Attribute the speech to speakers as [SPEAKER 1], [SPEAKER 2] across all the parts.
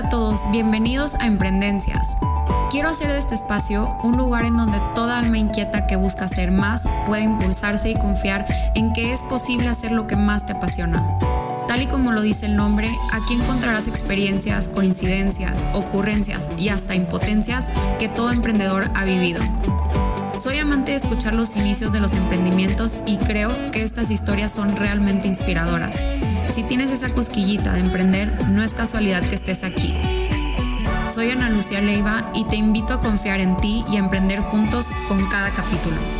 [SPEAKER 1] A todos, bienvenidos a Emprendencias. Quiero hacer de este espacio un lugar en donde toda alma inquieta que busca hacer más pueda impulsarse y confiar en que es posible hacer lo que más te apasiona. Tal y como lo dice el nombre, aquí encontrarás experiencias, coincidencias, ocurrencias y hasta impotencias que todo emprendedor ha vivido. Soy amante de escuchar los inicios de los emprendimientos y creo que estas historias son realmente inspiradoras. Si tienes esa cosquillita de emprender, no es casualidad que estés aquí. Soy Ana Lucía Leiva y te invito a confiar en ti y a emprender juntos con cada capítulo.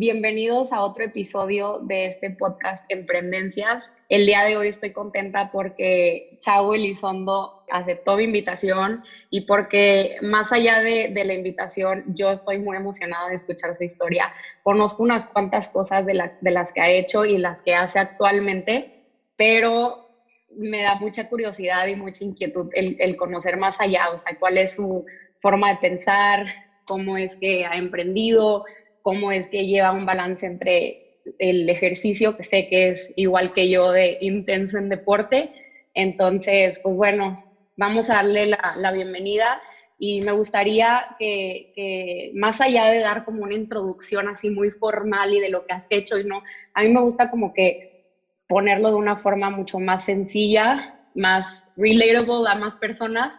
[SPEAKER 2] Bienvenidos a otro episodio de este podcast Emprendencias. El día de hoy estoy contenta porque Chavo Elizondo aceptó mi invitación y porque más allá de, la invitación, yo estoy muy emocionada de escuchar su historia. Conozco unas cuantas cosas de, las que ha hecho y las que hace actualmente, pero me da mucha curiosidad y mucha inquietud el, el conocer más allá, o sea, cuál es su forma de pensar, cómo es que ha emprendido, cómo es que lleva un balance entre el ejercicio, que sé que es igual que yo de intenso en deporte. Entonces, pues bueno, vamos a darle la, bienvenida y me gustaría que, más allá de dar como una introducción así muy formal y de lo que has hecho y no, a mí me gusta como que ponerlo de una forma mucho más sencilla, más relatable a más personas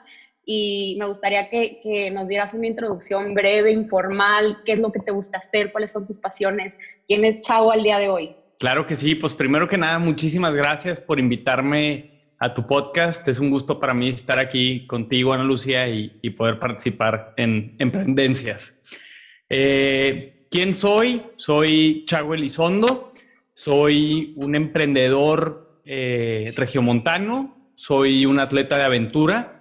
[SPEAKER 2] y me gustaría que, nos dieras una introducción breve, informal, qué es lo que te gusta hacer, cuáles son tus pasiones, quién es Chavo al día de hoy.
[SPEAKER 3] Claro que sí, pues primero que nada, muchísimas gracias por invitarme a tu podcast. Es un gusto para mí estar aquí contigo, Ana Lucía, y, y poder participar en Emprendencias. Eh, ¿Quién soy? Soy Chago Elizondo, soy un emprendedor eh, regiomontano, soy un atleta de aventura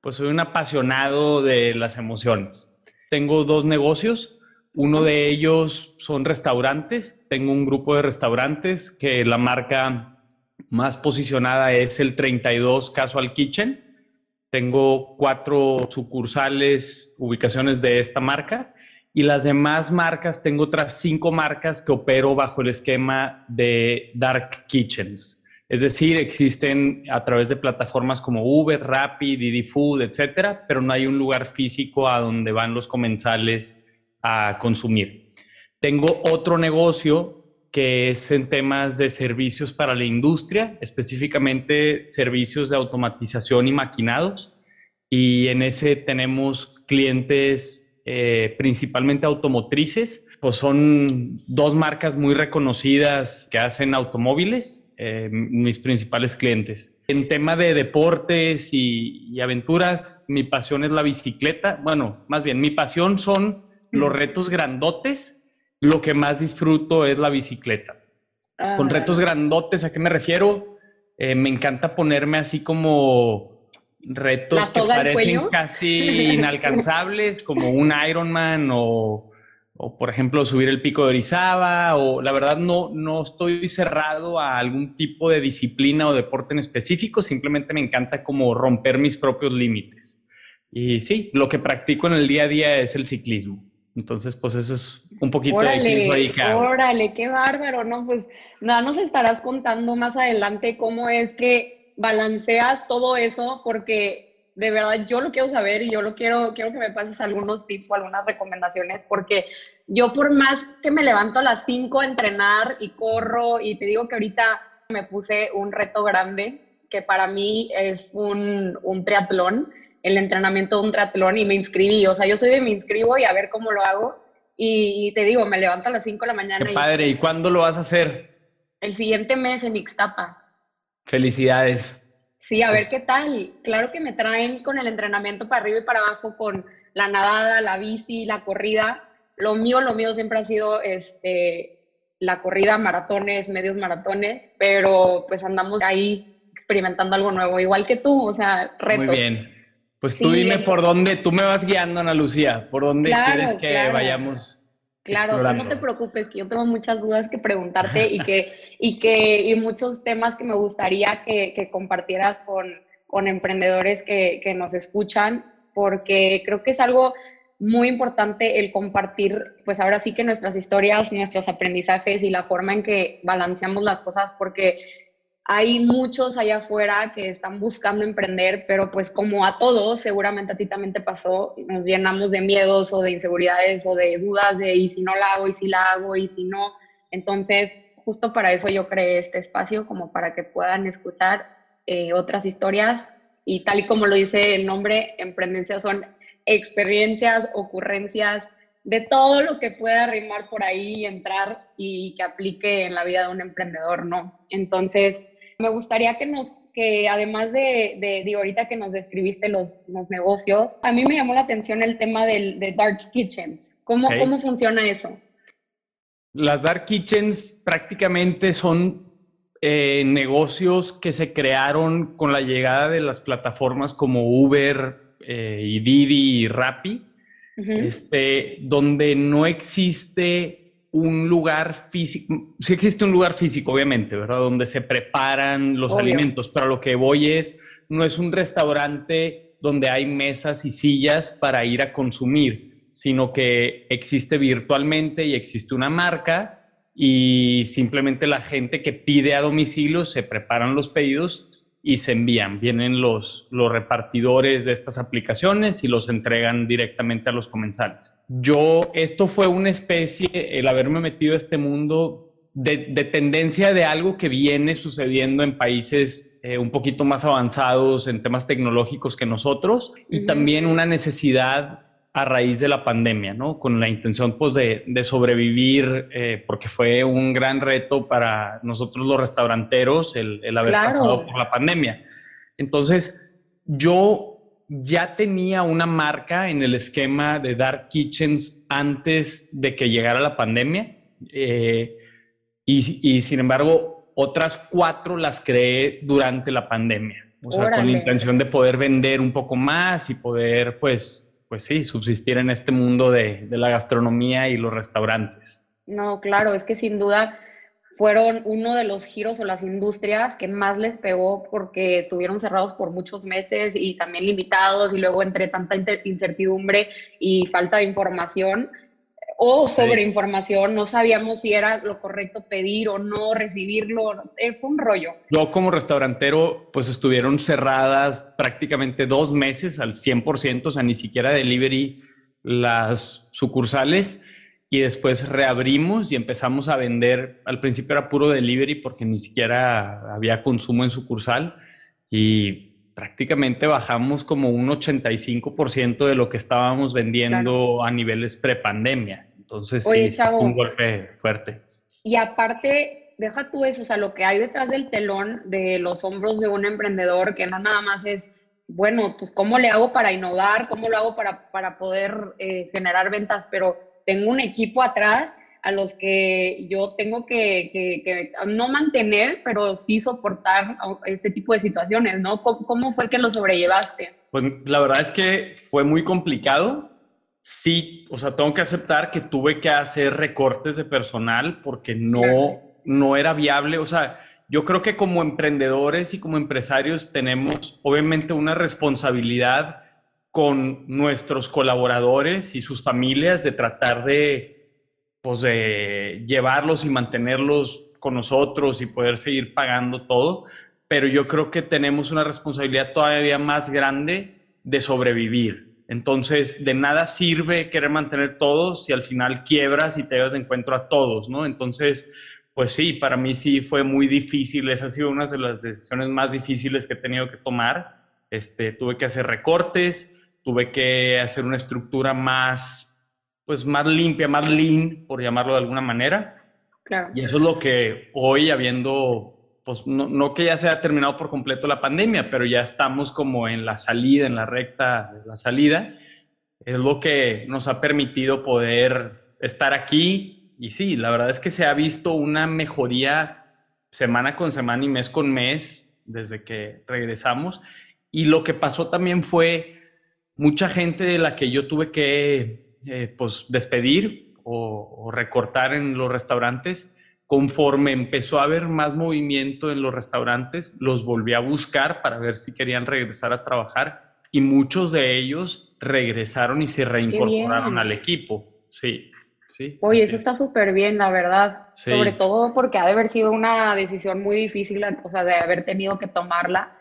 [SPEAKER 3] pues soy un apasionado de las emociones. Tengo dos negocios. Uno de ellos son restaurantes. Tengo un grupo de restaurantes que la marca más posicionada es el 32 Casual Kitchen. Tengo cuatro sucursales, ubicaciones de esta marca. Y las demás marcas, tengo otras cinco marcas que opero bajo el esquema de Dark Kitchens. Es decir, existen a través de plataformas como Uber, Rappi, Didi Food, etcétera, pero no hay un lugar físico a donde van los comensales a consumir. Tengo otro negocio que es en temas de servicios para la industria, específicamente servicios de automatización y maquinados. Y en ese tenemos clientes eh, principalmente automotrices, pues son dos marcas muy reconocidas que hacen automóviles, eh, mis principales clientes. En tema de deportes y, aventuras, mi pasión es la bicicleta. Bueno, más bien, mi pasión son los retos grandotes. Lo que más disfruto es la bicicleta. Con ah. retos grandotes, ¿a qué me refiero? Eh, me encanta ponerme así como retos que parecen casi inalcanzables, como un Ironman o o por ejemplo subir el pico de Orizaba, o la verdad no, no estoy cerrado a algún tipo de disciplina o deporte en específico, simplemente me encanta como romper mis propios límites. Y sí, lo que practico en el día a día es el ciclismo. Entonces, pues eso es un poquito
[SPEAKER 2] órale, de Órale, qué bárbaro, ¿no? Pues nada, nos estarás contando más adelante cómo es que balanceas todo eso, porque de verdad yo lo quiero saber y yo lo quiero, quiero que me pases algunos tips o algunas recomendaciones, porque yo por más que me levanto a las 5 a entrenar y corro y te digo que ahorita me puse un reto grande, que para mí es un, un triatlón, el entrenamiento de un triatlón y me inscribí, o sea, yo soy de me inscribo y a ver cómo lo hago. Y, te digo, me levanto a las 5 de la mañana.
[SPEAKER 3] Qué padre, ¿y cuándo lo vas a hacer?
[SPEAKER 2] El siguiente mes en Ixtapa.
[SPEAKER 3] Felicidades.
[SPEAKER 2] Sí, a ver qué tal. Claro que me traen con el entrenamiento para arriba y para abajo, con la nadada, la bici, la corrida. Lo mío, lo mío siempre ha sido este, la corrida, maratones, medios maratones, pero pues andamos ahí experimentando algo nuevo, igual que tú, o sea, retos.
[SPEAKER 3] Muy bien. Pues tú dime por dónde, tú me vas guiando, Ana Lucía, por dónde quieres que vayamos.
[SPEAKER 2] Claro, no te preocupes, que yo tengo muchas dudas que preguntarte y que, y que, y muchos temas que me gustaría que, que compartieras con, con emprendedores que, que, nos escuchan, porque creo que es algo muy importante el compartir, pues ahora sí que nuestras historias, nuestros aprendizajes y la forma en que balanceamos las cosas, porque hay muchos allá afuera que están buscando emprender, pero pues como a todos, seguramente a ti también te pasó, nos llenamos de miedos o de inseguridades o de dudas de y si no la hago, y si la hago, y si no. Entonces, justo para eso yo creé este espacio, como para que puedan escuchar eh, otras historias y tal y como lo dice el nombre, emprendencias son experiencias, ocurrencias, de todo lo que pueda rimar por ahí y entrar y que aplique en la vida de un emprendedor, ¿no? Entonces, me gustaría que nos, que además de, de, ahorita que nos describiste los, los, negocios, a mí me llamó la atención el tema del, de Dark Kitchens. ¿Cómo, ¿Cómo funciona eso?
[SPEAKER 3] Las Dark Kitchens prácticamente son eh, negocios que se crearon con la llegada de las plataformas como Uber eh, y Didi y Rappi, este, donde no existe un lugar físico, sí existe un lugar físico, obviamente, ¿verdad? Donde se preparan los alimentos, pero lo que voy es, no es un restaurante donde hay mesas y sillas para ir a consumir, sino que existe virtualmente y existe una marca y simplemente la gente que pide a domicilio se preparan los pedidos y se envían. Vienen los, los repartidores de estas aplicaciones y los entregan directamente a los comensales. Yo, esto fue una especie, el haberme metido a este mundo de, tendencia de algo que viene sucediendo en países eh, un poquito más avanzados en temas tecnológicos que nosotros y también una necesidad a raíz de la pandemia, ¿no? Con la intención, pues, de, sobrevivir, eh, porque fue un gran reto para nosotros los restauranteros el, haber pasado por la pandemia. Entonces, yo ya tenía una marca en el esquema de Dark Kitchens antes de que llegara la pandemia. Eh, y, y, sin embargo, otras cuatro las creé durante la pandemia. O sea, con la intención de poder vender un poco más y poder, pues, pues sí, subsistir en este mundo de, la gastronomía y los restaurantes.
[SPEAKER 2] No, claro, es que sin duda fueron uno de los giros o las industrias que más les pegó porque estuvieron cerrados por muchos meses y también limitados y luego entre tanta incertidumbre y falta de información, o sobre información, no sabíamos si era lo correcto pedir o no, recibirlo, eh, fue un rollo.
[SPEAKER 3] Yo como restaurantero, pues estuvieron cerradas prácticamente dos meses al 100%, o sea, ni siquiera delivery las sucursales y después reabrimos y empezamos a vender, al principio era puro delivery porque ni siquiera había consumo en sucursal y prácticamente bajamos como un 85% de lo que estábamos vendiendo a niveles prepandemia. Entonces, sí, un golpe fuerte.
[SPEAKER 2] Y aparte, deja tú eso, o sea, lo que hay detrás del telón de los hombros de un emprendedor, que no nada más es, bueno, pues cómo le hago para innovar, cómo lo hago para, para poder eh, generar ventas, pero tengo un equipo atrás a los que yo tengo que, que, no mantener, pero sí soportar este tipo de situaciones, ¿no? ¿Cómo, ¿Cómo, fue que lo sobrellevaste?
[SPEAKER 3] Pues la verdad es que fue muy complicado sí, o sea, tengo que aceptar que tuve que hacer recortes de personal porque no, no era viable. O sea, yo creo que como emprendedores y como empresarios tenemos obviamente una responsabilidad con nuestros colaboradores y sus familias de tratar de, pues, de llevarlos y mantenerlos con nosotros y poder seguir pagando todo. Pero yo creo que tenemos una responsabilidad todavía más grande de sobrevivir entonces, de nada sirve querer mantener todo si al final quiebras y te llevas de encuentro a todos, ¿no? Entonces, pues sí, para mí sí fue muy difícil. Esa ha sido una de las decisiones más difíciles que he tenido que tomar. Este, tuve que hacer recortes, tuve que hacer una estructura más, pues más limpia, más lean, por llamarlo de alguna manera. Claro. Y eso es lo que hoy, habiendo pues no, que ya se haya terminado por completo la pandemia, pero ya estamos como en la salida, en la recta de la salida. Es lo que nos ha permitido poder estar aquí. Y sí, la verdad es que se ha visto una mejoría semana con semana y mes con mes desde que regresamos. Y lo que pasó también fue mucha gente de la que yo tuve que eh, pues despedir o recortar en los restaurantes Conforme empezó a haber más movimiento en los restaurantes, los volví a buscar para ver si querían regresar a trabajar y muchos de ellos regresaron y se reincorporaron al equipo. Sí. Sí,
[SPEAKER 2] Oye, eso está súper bien, la verdad.
[SPEAKER 3] Sí.
[SPEAKER 2] Sobre todo porque ha de haber sido una decisión muy difícil, o sea, de haber tenido que tomarla.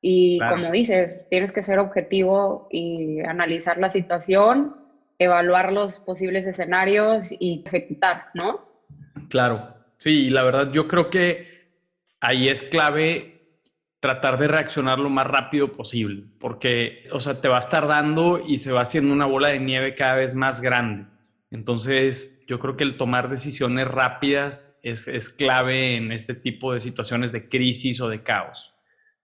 [SPEAKER 2] Y
[SPEAKER 3] Claro.
[SPEAKER 2] como dices, tienes que ser objetivo y analizar la situación, evaluar los posibles escenarios y ejecutar, ¿no?
[SPEAKER 3] Claro, sí, la verdad yo creo que ahí es clave tratar de reaccionar lo más rápido posible, porque, o sea, te vas tardando y se va haciendo una bola de nieve cada vez más grande. Entonces, yo creo que el tomar decisiones rápidas es, es clave en este tipo de situaciones de crisis o de caos.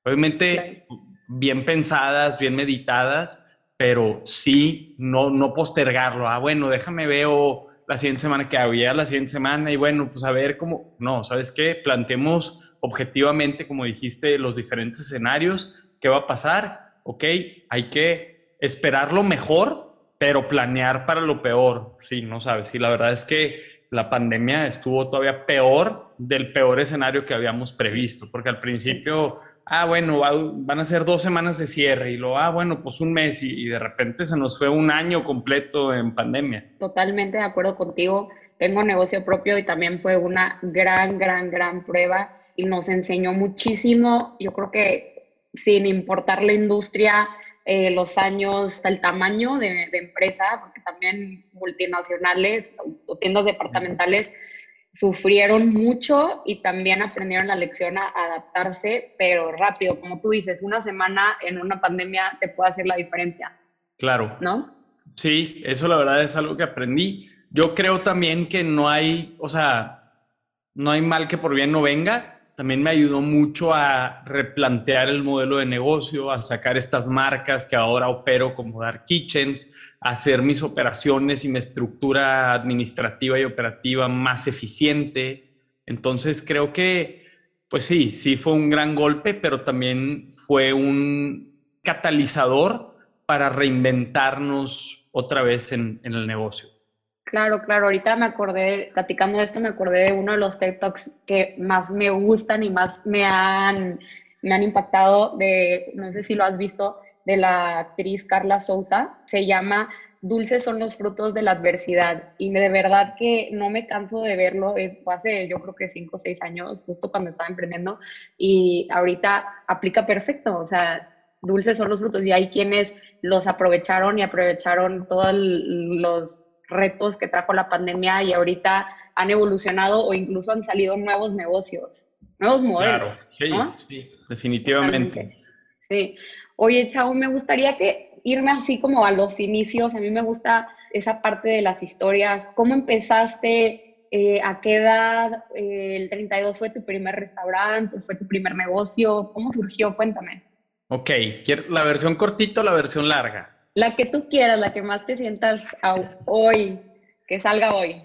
[SPEAKER 3] Obviamente, bien pensadas, bien meditadas, pero sí no, no postergarlo. Ah, bueno, déjame veo la siguiente semana que había la siguiente semana y bueno, pues a ver cómo, no, ¿sabes qué? Planteemos objetivamente, como dijiste, los diferentes escenarios, qué va a pasar, ok, hay que esperar lo mejor, pero planear para lo peor, sí, no sabes, y la verdad es que la pandemia estuvo todavía peor del peor escenario que habíamos previsto, porque al principio, ah, bueno, va- van a ser dos semanas de cierre y luego, ah, bueno, pues un mes y, y de repente se nos fue un año completo en pandemia.
[SPEAKER 2] Totalmente de acuerdo contigo. Tengo negocio propio y también fue una gran, gran, gran prueba y nos enseñó muchísimo. Yo creo que sin importar la industria, eh, los años, el tamaño de, de empresa, porque también multinacionales o tiendas departamentales sufrieron mucho y también aprendieron la lección a adaptarse, pero rápido, como tú dices, una semana en una pandemia te puede hacer la diferencia,
[SPEAKER 3] Claro.
[SPEAKER 2] ¿no?
[SPEAKER 3] Sí, eso la verdad es algo que aprendí. Yo creo también que no hay, o sea, no hay mal que por bien no venga. También me ayudó mucho a replantear el modelo de negocio, a sacar estas marcas que ahora opero como Dark Kitchens, hacer mis operaciones y mi estructura administrativa y operativa más eficiente. Entonces creo que, pues sí, sí fue un gran golpe, pero también fue un catalizador para reinventarnos otra vez en, en el negocio.
[SPEAKER 2] Claro, claro. Ahorita me acordé, platicando de esto, me acordé de uno de los TED Talks que más me gustan y más me han, me han impactado de, no sé si lo has visto, de la actriz Carla Souza. Se llama Dulces son los frutos de la adversidad. Y de verdad que no me canso de verlo. eh, Fue hace, yo creo que cinco o seis años, justo cuando estaba emprendiendo. Y ahorita aplica perfecto. O sea, dulces son los frutos. Y hay quienes los aprovecharon y aprovecharon todos los retos que trajo la pandemia y ahorita han evolucionado o incluso han salido nuevos negocios, nuevos modelos.
[SPEAKER 3] Claro, sí,
[SPEAKER 2] ¿no?
[SPEAKER 3] sí, definitivamente.
[SPEAKER 2] Sí. Oye, Chau, me gustaría que irme así como a los inicios. A mí me gusta esa parte de las historias. ¿Cómo empezaste? Eh, ¿A qué edad? Eh, ¿El 32 fue tu primer restaurante? ¿Fue tu primer negocio? ¿Cómo surgió? Cuéntame.
[SPEAKER 3] Ok, ¿quier- ¿la versión cortita o la versión larga?
[SPEAKER 2] La que tú quieras, la que más te sientas hoy, que salga hoy.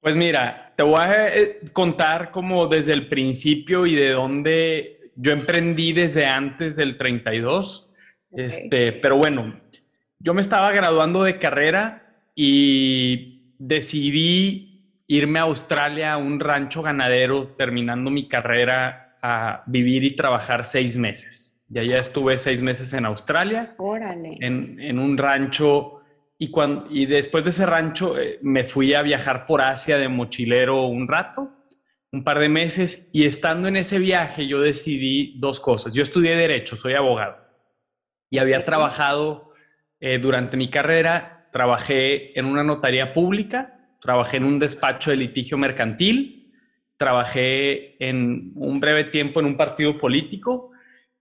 [SPEAKER 3] Pues mira, te voy a eh, contar como desde el principio y de dónde yo emprendí desde antes del 32.
[SPEAKER 2] Ok.
[SPEAKER 3] Este, pero bueno, yo me estaba graduando de carrera y decidí irme a Australia a un rancho ganadero terminando mi carrera a vivir y trabajar seis meses. Y allá estuve seis meses en Australia
[SPEAKER 2] Órale.
[SPEAKER 3] en, en un rancho y, cuando, y después de ese rancho eh, me fui a viajar por Asia de mochilero un rato, un par de meses, y estando en ese viaje yo decidí dos cosas. Yo estudié derecho, soy abogado, y había trabajado eh, durante mi carrera, trabajé en una notaría pública, trabajé en un despacho de litigio mercantil, trabajé en un breve tiempo en un partido político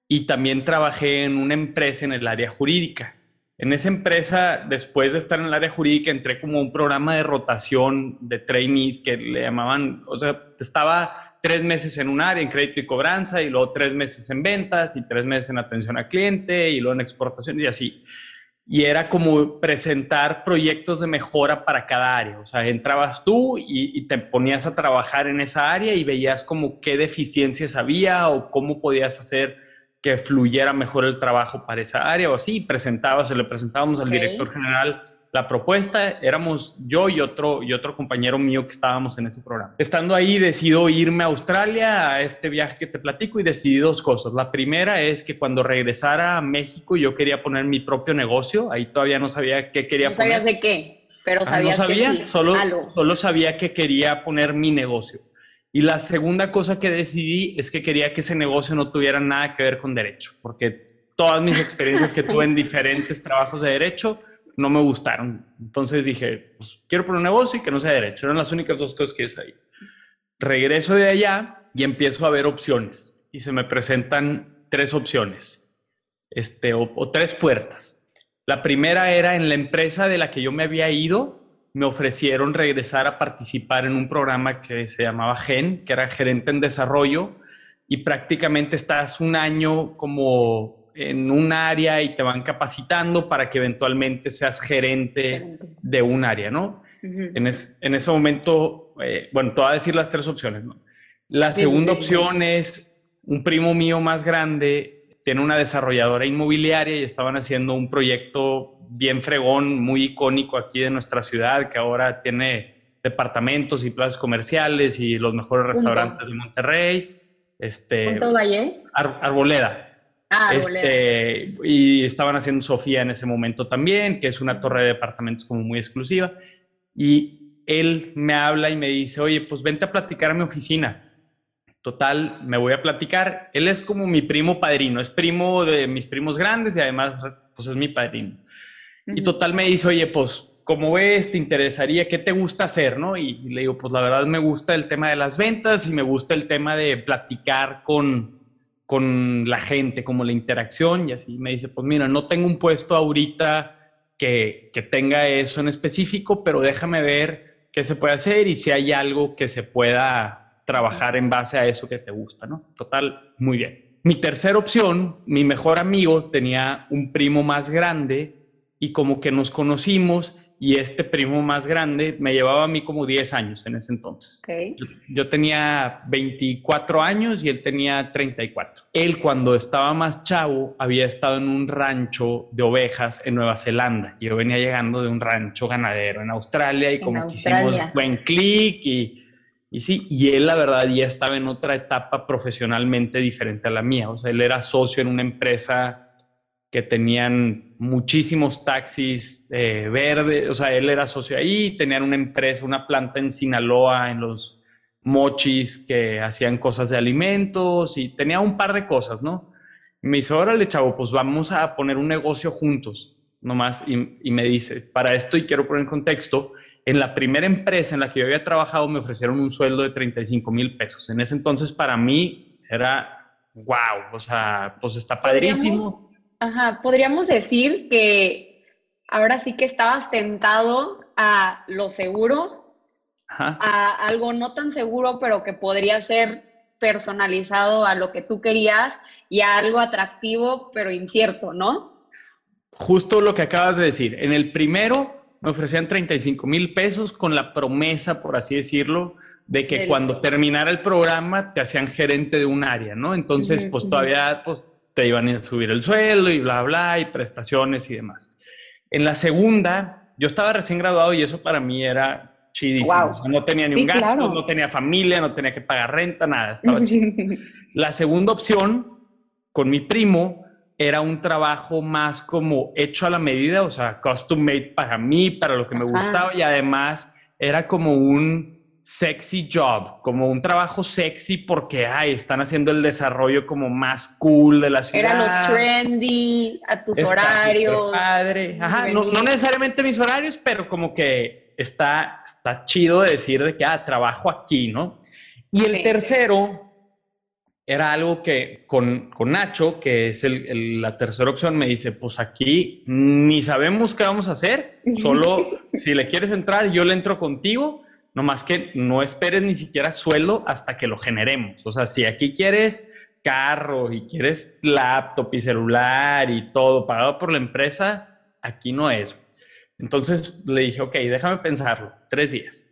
[SPEAKER 3] y también trabajé en una empresa en el área jurídica. En esa empresa, después de estar en el área jurídica, entré como un programa de rotación de trainees que le llamaban, o sea, estaba tres meses en un área, en crédito y cobranza, y luego tres meses en ventas, y tres meses en atención al cliente, y luego en exportación, y así. Y era como presentar proyectos de mejora para cada área. O sea, entrabas tú y, y te ponías a trabajar en esa área y veías como qué deficiencias había o cómo podías hacer que fluyera mejor el trabajo para esa área o así. Presentabas, se le presentábamos al director general la propuesta. Éramos yo y otro, y otro compañero mío que estábamos en ese programa. Estando ahí, decido irme a Australia a este viaje que te platico y decidí dos cosas. La primera es que cuando regresara a México yo quería poner mi propio negocio. Ahí todavía no sabía qué quería
[SPEAKER 2] ¿No
[SPEAKER 3] poner.
[SPEAKER 2] sabías de qué? Pero
[SPEAKER 3] Ah, no sabía, solo, solo sabía que quería poner mi negocio. Y la segunda cosa que decidí es que quería que ese negocio no tuviera nada que ver con derecho, porque todas mis experiencias que tuve en diferentes trabajos de derecho no me gustaron. Entonces dije, pues quiero poner un negocio y que no sea derecho. Eran las únicas dos cosas que yo sabía. Regreso de allá y empiezo a ver opciones y se me presentan tres opciones este, o, o tres puertas. La primera era en la empresa de la que yo me había ido, me ofrecieron regresar a participar en un programa que se llamaba GEN, que era gerente en desarrollo, y prácticamente estás un año como en un área y te van capacitando para que eventualmente seas gerente de un área, ¿no? en, es- en ese momento, eh, bueno, te voy a decir las tres opciones, ¿no? La
[SPEAKER 2] Sí,
[SPEAKER 3] segunda
[SPEAKER 2] sí, sí.
[SPEAKER 3] opción es un primo mío más grande tiene una desarrolladora inmobiliaria y estaban haciendo un proyecto bien fregón, muy icónico aquí de nuestra ciudad, que ahora tiene departamentos y plazas comerciales y los mejores
[SPEAKER 2] Punto.
[SPEAKER 3] restaurantes de Monterrey. Este,
[SPEAKER 2] ¿Punto Valle?
[SPEAKER 3] Ar- Arboleda.
[SPEAKER 2] Ah, Arboleda.
[SPEAKER 3] Este, y estaban haciendo Sofía en ese momento también, que es una torre de departamentos como muy exclusiva. Y él me habla y me dice, oye, pues vente a platicar a mi oficina. Total, me voy a platicar. Él es como mi primo padrino, es primo de mis primos grandes y además, pues es mi padrino. Y total me dice, oye, pues, ¿cómo ves? ¿Te interesaría? ¿Qué te gusta hacer? ¿no? Y, y le digo, pues la verdad me gusta el tema de las ventas y me gusta el tema de platicar con, con la gente, como la interacción. Y así me dice, pues mira, no tengo un puesto ahorita que, que tenga eso en específico, pero déjame ver qué se puede hacer y si hay algo que se pueda trabajar en base a eso que te gusta, ¿no? Total, muy bien. Mi tercera opción, mi mejor amigo tenía un primo más grande y como que nos conocimos y este primo más grande me llevaba a mí como 10 años en ese entonces.
[SPEAKER 2] Ok.
[SPEAKER 3] Yo, tenía 24 años y él tenía 34. Él cuando estaba más chavo había estado en un rancho de ovejas en Nueva Zelanda. Yo venía llegando de un rancho ganadero en Australia y
[SPEAKER 2] En
[SPEAKER 3] como que
[SPEAKER 2] Australia.
[SPEAKER 3] hicimos buen clic y, y sí, y él la verdad ya estaba en otra etapa profesionalmente diferente a la mía. O sea, él era socio en una empresa que tenían muchísimos taxis eh, verdes, o sea, él era socio ahí, tenían una empresa, una planta en Sinaloa, en los mochis, que hacían cosas de alimentos y tenía un par de cosas, ¿no? Y me dice, órale, chavo, pues vamos a poner un negocio juntos, nomás, y, y me dice, para esto, y quiero poner en contexto, en la primera empresa en la que yo había trabajado me ofrecieron un sueldo de 35 mil pesos. En ese entonces, para mí, era, wow, o sea, pues está padrísimo.
[SPEAKER 2] Podríamos- Ajá, podríamos decir que ahora sí que estabas tentado a lo seguro,
[SPEAKER 3] Ajá.
[SPEAKER 2] a algo no tan seguro, pero que podría ser personalizado a lo que tú querías y a algo atractivo, pero incierto, ¿no?
[SPEAKER 3] Justo lo que acabas de decir. En el primero me ofrecían 35 mil pesos con la promesa, por así decirlo, de que cuando terminara el programa te hacían gerente de un área, ¿no? Entonces,
[SPEAKER 2] Ujú,
[SPEAKER 3] pues
[SPEAKER 2] ujú.
[SPEAKER 3] todavía pues, te iban a subir el sueldo y bla, bla, y prestaciones y demás. En la segunda, yo estaba recién graduado y eso para mí era chidísimo.
[SPEAKER 2] Guau.
[SPEAKER 3] O sea, no tenía ni
[SPEAKER 2] Sí,
[SPEAKER 3] un gasto,
[SPEAKER 2] claro.
[SPEAKER 3] no tenía familia, no tenía que pagar renta, nada, estaba chido. La segunda opción con mi primo era un trabajo más como hecho a la medida, o sea, custom made para mí, para lo que me
[SPEAKER 2] Ajá.
[SPEAKER 3] gustaba y además era como un sexy job, como un trabajo sexy porque ay, están haciendo el desarrollo como más cool de la ciudad.
[SPEAKER 2] Era lo trendy, a tus
[SPEAKER 3] Está
[SPEAKER 2] horarios.
[SPEAKER 3] Padre. Ajá, no, no necesariamente mis horarios, pero como que está, está chido de decir de que ah, trabajo aquí, ¿no? Y el
[SPEAKER 2] Sí.
[SPEAKER 3] tercero era algo que con, con Nacho, que es el- el- la tercera opción, me dice, pues aquí ni sabemos qué vamos a hacer, solo si le quieres entrar, yo le entro contigo, nomás que no esperes ni siquiera sueldo hasta que lo generemos. O sea, si aquí quieres carro y quieres laptop y celular y todo pagado por la empresa, aquí no es. Entonces le dije, ok, déjame pensarlo, tres días.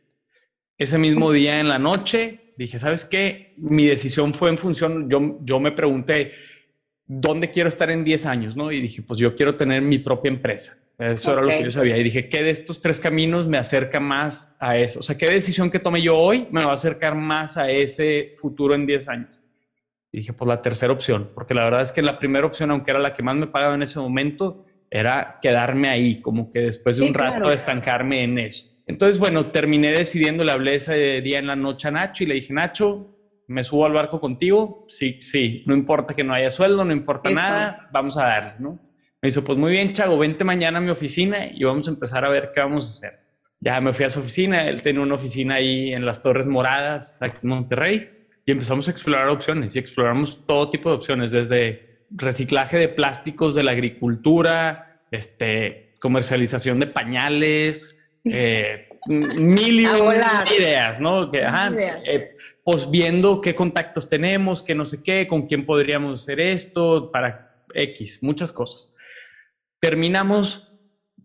[SPEAKER 3] Ese mismo día en la noche dije, ¿sabes qué? Mi decisión fue en función, yo, yo me pregunté, ¿dónde quiero estar en 10 años? ¿no? Y dije, pues yo quiero tener mi propia empresa. Eso era lo que yo sabía. Y dije, ¿qué de estos tres caminos me acerca más a eso? O sea, ¿qué decisión que tome yo hoy me va a acercar más a ese futuro en 10 años? Y dije, pues la tercera opción, porque la verdad es que la primera opción, aunque era la que más me pagaba en ese momento, era quedarme ahí, como que después de un rato estancarme en eso. Entonces, bueno, terminé decidiendo, le hablé ese día en la noche a Nacho y le dije, Nacho, ¿me subo al barco contigo? Sí, sí, no importa que no haya sueldo, no importa nada, vamos a darle, ¿no? Me dijo, pues muy bien, Chago, vente mañana a mi oficina y vamos a empezar a ver qué vamos a hacer. Ya me fui a su oficina, él tenía una oficina ahí en las Torres Moradas, aquí en Monterrey, y empezamos a explorar opciones y exploramos todo tipo de opciones, desde reciclaje de plásticos de la agricultura, este, comercialización de pañales, eh, mil y ideas, ¿no? Que, eh, pues viendo qué contactos tenemos, qué no sé qué, con quién podríamos hacer esto, para X, muchas cosas. Terminamos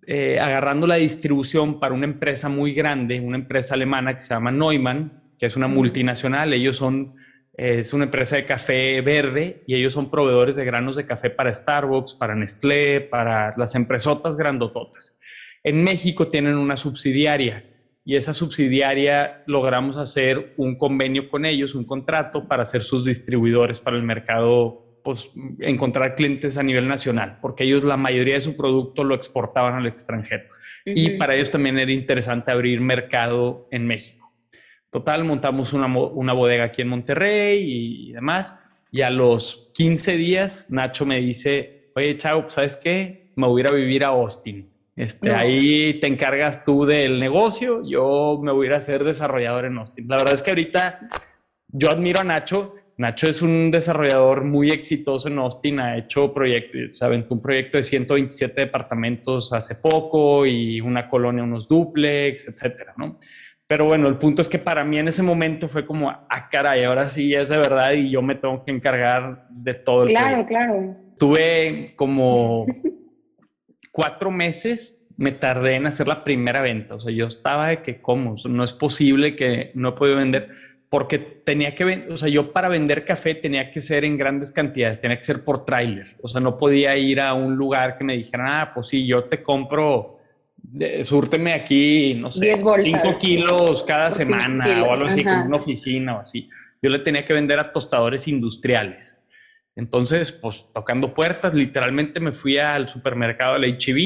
[SPEAKER 3] eh, agarrando la distribución para una empresa muy grande, una empresa alemana que se llama Neumann, que es una multinacional. Ellos son, es una empresa de café verde y ellos son proveedores de granos de café para Starbucks, para Nestlé, para las empresotas grandototas. En México tienen una subsidiaria y esa subsidiaria logramos hacer un convenio con ellos, un contrato para ser sus distribuidores para el mercado pues, encontrar clientes a nivel nacional, porque ellos la mayoría de su producto lo exportaban al extranjero. Y para ellos también era interesante abrir mercado en México. Total, montamos una, una bodega aquí en Monterrey y, demás. Y a los 15 días, Nacho me dice, oye, chao, pues, ¿sabes qué? Me voy a ir a vivir a Austin. Este, Ahí te encargas tú del negocio, yo me voy a ir a ser desarrollador en Austin. La verdad es que ahorita yo admiro a Nacho Nacho es un desarrollador muy exitoso en Austin, ha hecho proyectos, aventó un proyecto de 127 departamentos hace poco y una colonia, unos duplex, etcétera, ¿no? Pero bueno, el punto es que para mí en ese momento fue como, ah, caray, ahora sí es de verdad y yo me tengo que encargar de todo el
[SPEAKER 2] Claro, claro.
[SPEAKER 3] Tuve como cuatro meses, me tardé en hacer la primera venta. O sea, yo estaba de que, ¿cómo? No es posible que no he podido vender porque tenía que vender, o sea, yo para vender café tenía que ser en grandes cantidades, tenía que ser por tráiler, o sea, no podía ir a un lugar que me dijeran, ah, pues sí, yo te compro, súrteme aquí, no sé, 5 kilos cada semana o algo así, con una oficina o así. Yo le tenía que vender a tostadores industriales. Entonces, pues tocando puertas, literalmente me fui al supermercado del HB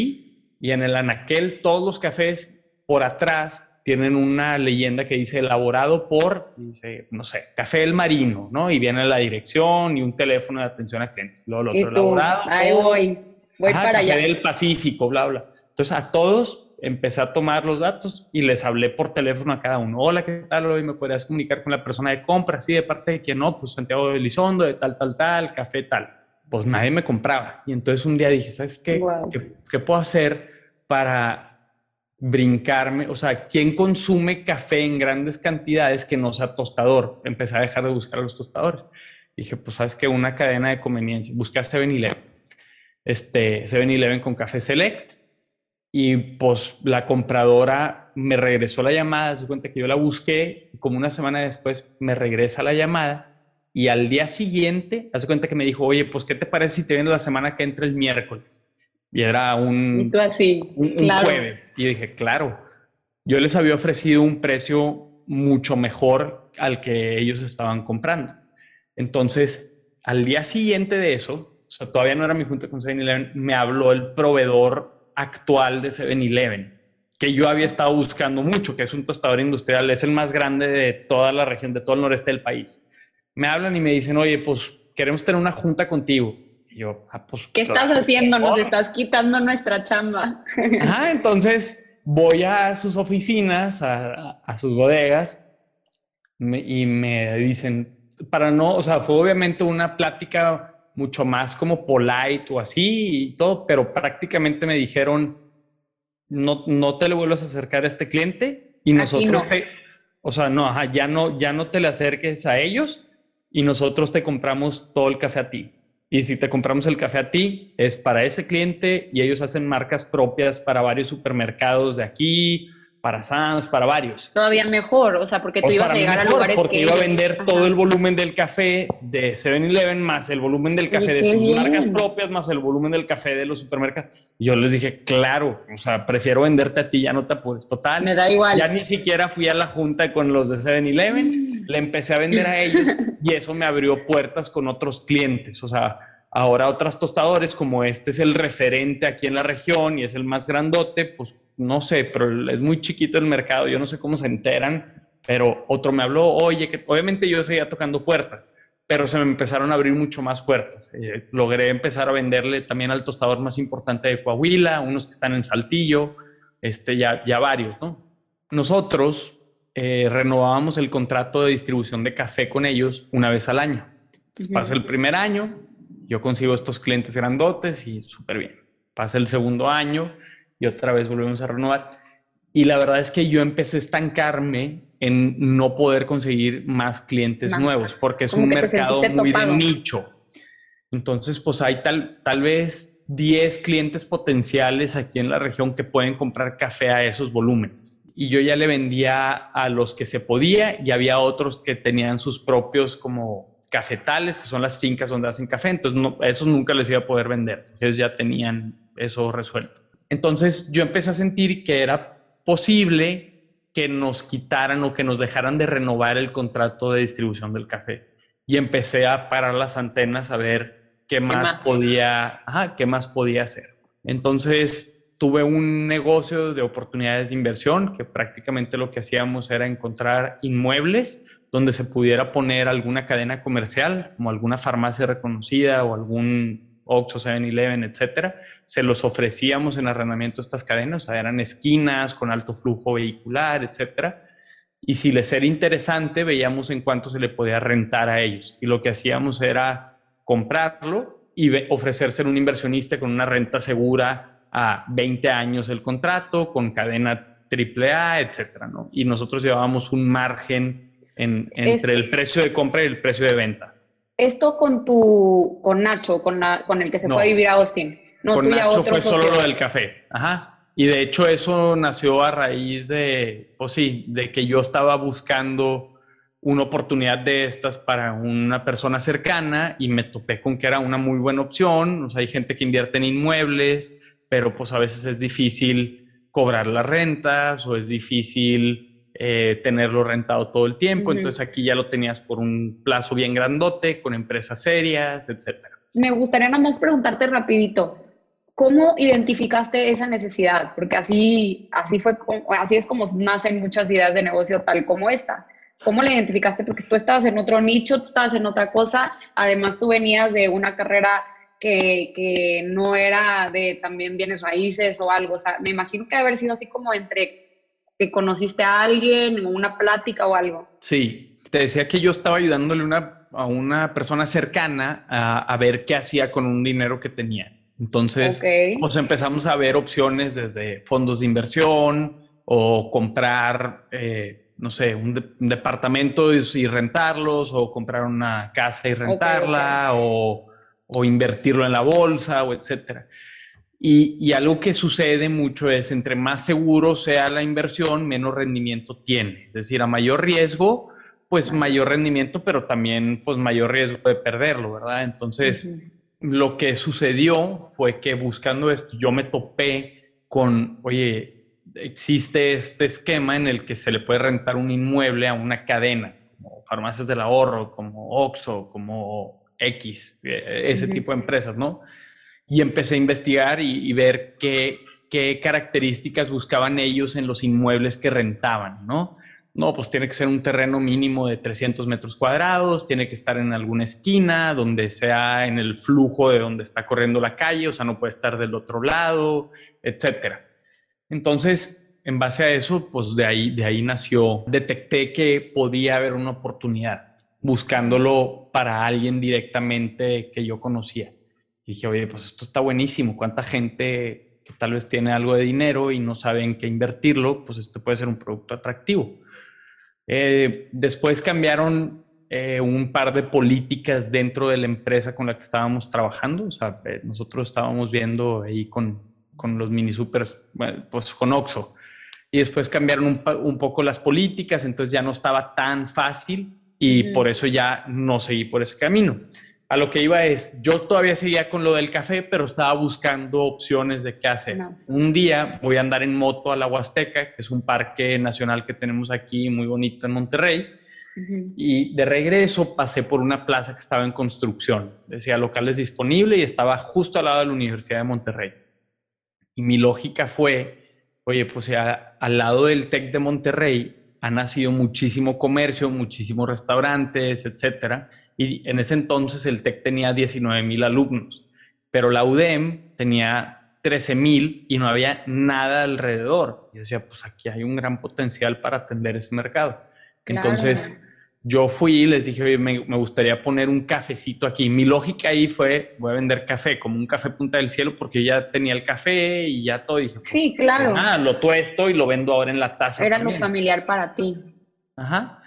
[SPEAKER 3] y en el anaquel todos los cafés por atrás tienen una leyenda que dice elaborado por, dice, no sé, Café El Marino, ¿no? Y viene la dirección y un teléfono de atención a clientes. Luego lo otro, elaborado.
[SPEAKER 2] Ahí voy, voy para
[SPEAKER 3] Café
[SPEAKER 2] allá.
[SPEAKER 3] del Pacífico, bla, bla. Entonces a todos empecé a tomar los datos y les hablé por teléfono a cada uno. Hola, ¿qué tal? Hoy me podrías comunicar con la persona de compra, sí, de parte de quién no, pues Santiago de Elizondo, de tal, tal, tal, café tal. Pues nadie me compraba. Y entonces un día dije, ¿sabes qué? ¿Qué, qué puedo hacer para brincarme, o sea, ¿quién consume café en grandes cantidades que no sea tostador? Empecé a dejar de buscar a los tostadores. Dije, pues sabes que una cadena de conveniencia, busqué a 7-Eleven, este, 7-Eleven con café select y pues la compradora me regresó la llamada, se cuenta que yo la busqué, y como una semana después me regresa la llamada y al día siguiente, hace cuenta que me dijo, oye, pues ¿qué te parece si te viene la semana que entra el miércoles? Y era un,
[SPEAKER 2] así,
[SPEAKER 3] un, jueves. Y dije, claro, yo les había ofrecido un precio mucho mejor al que ellos estaban comprando. Entonces, al día siguiente de eso, o sea, todavía no era mi junta con 7-Eleven, me habló el proveedor actual de 7-Eleven, que yo había estado buscando mucho, que es un tostador industrial, es el más grande de toda la región, de todo el noreste del país. Me hablan y me dicen, oye, pues queremos tener una junta contigo yo,
[SPEAKER 2] ah, pues, ¿Qué estás haciendo? Nos estás quitando nuestra chamba.
[SPEAKER 3] Ajá, entonces voy a sus oficinas, a, sus bodegas, y me dicen, para no, o sea, fue obviamente una plática mucho más como polite o así y todo, pero prácticamente me dijeron, no, no te le vuelvas a acercar a este cliente y nosotros te, o sea, no, ajá, ya no, ya no te le acerques a ellos y nosotros te compramos todo el café a ti. Y si te compramos el café a ti, es para ese cliente y ellos hacen marcas propias para varios supermercados de aquí, para Sam's, para varios.
[SPEAKER 2] Todavía mejor, o sea, porque tú ibas a llegar a lugares
[SPEAKER 3] porque iba a vender todo el volumen del café de 7-Eleven más el volumen del café de sus marcas propias más el volumen del café de los supermercados. Y yo les dije, claro, o sea, prefiero venderte a ti, ya no te apures. Total.
[SPEAKER 2] Me da igual.
[SPEAKER 3] Ya ni siquiera fui a la junta con los de 7-Eleven, le empecé a vender a ellos y eso me abrió puertas con otros clientes. O sea, Ahora otras tostadores, como este es el referente aquí en la región y es el más grandote, pues no sé, pero es muy chiquito el mercado, yo no sé cómo se enteran, pero otro me habló, oye, que obviamente yo seguía tocando puertas, pero se me empezaron a abrir mucho más puertas. Eh, logré empezar a venderle también al tostador más importante de Coahuila, unos que están en Saltillo, este, ya, ya varios, ¿no? Nosotros eh, renovábamos el contrato de distribución de café con ellos una vez al año. Entonces, pasa el primer año, yo consigo estos clientes grandotes y súper bien. Pasa el segundo año y otra vez volvemos a renovar. Y la verdad es que yo empecé a estancarme en no poder conseguir más clientes nuevos porque es un mercado muy de nicho. Entonces, pues hay tal, tal vez 10 clientes potenciales aquí en la región que pueden comprar café a esos volúmenes. Y yo ya le vendía a los que se podía y había otros que tenían sus propios como cafetales, que son las fincas donde hacen café. Entonces, no, esos nunca les iba a poder vender. Ellos ya tenían eso resuelto. Entonces, yo empecé a sentir que era posible que nos quitaran o que nos dejaran de renovar el contrato de distribución del café. Y empecé a parar las antenas a ver qué, más, podía, qué más podía hacer. Entonces, tuve un negocio de oportunidades de inversión que prácticamente lo que hacíamos era encontrar inmuebles donde se pudiera poner alguna cadena comercial, como alguna farmacia reconocida o algún Oxxo, 7-Eleven, etcétera, se los ofrecíamos en arrendamiento estas cadenas, o sea, eran esquinas con alto flujo vehicular, etcétera. Y si les era interesante, veíamos en cuánto se le podía rentar a ellos. Y lo que hacíamos era comprarlo y ofrecerse a un inversionista con una renta segura a 20 años el contrato, con cadena AAA, etcétera, ¿no? Y nosotros llevábamos un margen entre el precio de compra y el precio de venta.
[SPEAKER 2] Esto con tu, con Nacho, con, con el que se fue a vivir a Austin.
[SPEAKER 3] No, con Nacho fue solo lo del café. Ajá. Y de hecho eso nació a raíz de, pues sí, de que yo estaba buscando una oportunidad de estas para una persona cercana y me topé con que era una muy buena opción. O sea, hay gente que invierte en inmuebles, pero pues a veces es difícil cobrar las rentas o es difícil eh, tenerlo rentado todo el tiempo. Entonces aquí ya lo tenías por un plazo bien grandote, con empresas serias, etcétera.
[SPEAKER 2] Me gustaría nada más preguntarte rapidito, ¿cómo identificaste esa necesidad? Porque así, así, fue, así es como nacen muchas ideas de negocio tal como esta. ¿Cómo la identificaste? Porque tú estabas en otro nicho, tú estabas en otra cosa, además tú venías de una carrera que, que no era de también bienes raíces o algo. O sea, me imagino que haber sido así como entre que conociste a alguien, una plática o algo.
[SPEAKER 3] Sí, te decía que yo estaba ayudándole una, a una persona cercana a, ver qué hacía con un dinero que tenía. Entonces, pues empezamos a ver opciones desde fondos de inversión o comprar, eh, no sé, un, departamento y, rentarlos o comprar una casa y rentarla O, o, invertirlo en la bolsa o etcétera. Y, algo que sucede mucho es, entre más seguro sea la inversión, menos rendimiento tiene. Es decir, a mayor riesgo, pues mayor rendimiento, pero también pues mayor riesgo de perderlo, ¿verdad? Entonces, lo que sucedió fue que buscando esto, yo me topé con, oye, existe este esquema en el que se le puede rentar un inmueble a una cadena, como farmacias del ahorro, como Oxxo, como X, e, ese tipo de empresas, ¿no? Y empecé a investigar y, ver qué, qué, características buscaban ellos en los inmuebles que rentaban, ¿no? No, pues tiene que ser un terreno mínimo de 300 metros cuadrados, tiene que estar en alguna esquina, donde sea en el flujo de donde está corriendo la calle, o sea, no puede estar del otro lado, etcétera. Entonces, en base a eso, pues de ahí, de ahí nació, detecté que podía haber una oportunidad buscándolo para alguien directamente que yo conocía. Y dije, oye, pues esto está buenísimo. ¿Cuánta gente que tal vez tiene algo de dinero y no sabe en qué invertirlo? Pues este puede ser un producto atractivo. Eh, después cambiaron eh, un par de políticas dentro de la empresa con la que estábamos trabajando. O sea, eh, nosotros estábamos viendo ahí con, con los mini supers, pues con Oxo. Y después cambiaron un, un, poco las políticas, entonces ya no estaba tan fácil y por eso ya no seguí por ese camino a lo que iba es, yo todavía seguía con lo del café, pero estaba buscando opciones de qué hacer. Un día voy a andar en moto a la Huasteca, que es un parque nacional que tenemos aquí muy bonito en Monterrey, Y de regreso pasé por una plaza que estaba en construcción. Decía locales disponibles y estaba justo al lado de la Universidad de Monterrey. Y mi lógica fue, oye, pues al lado del TEC de Monterrey ha nacido muchísimo comercio, muchísimos restaurantes, etcétera. Y en ese entonces el TEC tenía 19 mil alumnos, pero la UDEM tenía 13 mil y no había nada alrededor. Y yo decía, pues aquí hay un gran potencial para atender ese mercado. Entonces, yo fui y les dije, oye, me, gustaría poner un cafecito aquí. Mi lógica ahí fue, voy a vender café, como un café punta del cielo, porque ya tenía el café y ya todo. dije,
[SPEAKER 2] pues, sí, claro.
[SPEAKER 3] Ah, lo tuesto y lo vendo ahora en la taza.
[SPEAKER 2] Era lo familiar para ti.
[SPEAKER 3] Ajá.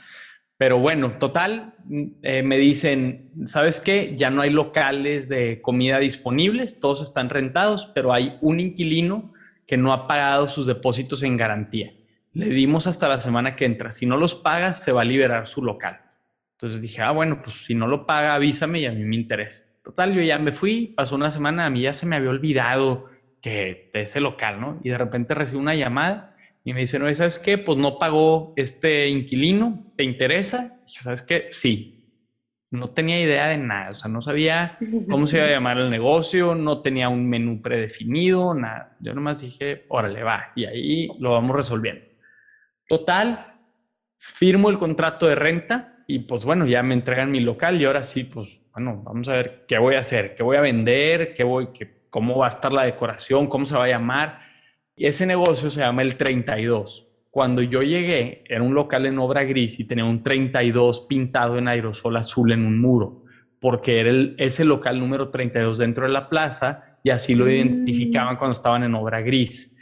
[SPEAKER 3] Pero bueno, total, eh, me dicen, ¿sabes qué? Ya no hay locales de comida disponibles, todos están rentados, pero hay un inquilino que no ha pagado sus depósitos en garantía. Le dimos hasta la semana que entra. Si no los pagas, se va a liberar su local. Entonces dije, ah, bueno, pues si no lo paga, avísame y a mí me interesa. Total, yo ya me fui, pasó una semana, a mí ya se me había olvidado que de ese local, ¿no? Y de repente recibo una llamada y me dice, no, ¿sabes qué? Pues no pagó este inquilino, ¿te interesa? Y ¿sabes qué? Sí. No tenía idea de nada, o sea, no sabía cómo se iba a llamar el negocio, no tenía un menú predefinido, nada. Yo nomás dije, órale, va, y ahí lo vamos resolviendo. Total, firmo el contrato de renta y pues bueno, ya me entregan mi local y ahora sí, pues bueno, vamos a ver qué voy a hacer, qué voy a vender, qué voy, qué, cómo va a estar la decoración, cómo se va a llamar y ese negocio se llama el 32. Cuando yo llegué, era un local en obra gris y tenía un 32 pintado en aerosol azul en un muro, porque era el, ese local número 32 dentro de la plaza y así lo mm. identificaban cuando estaban en obra gris.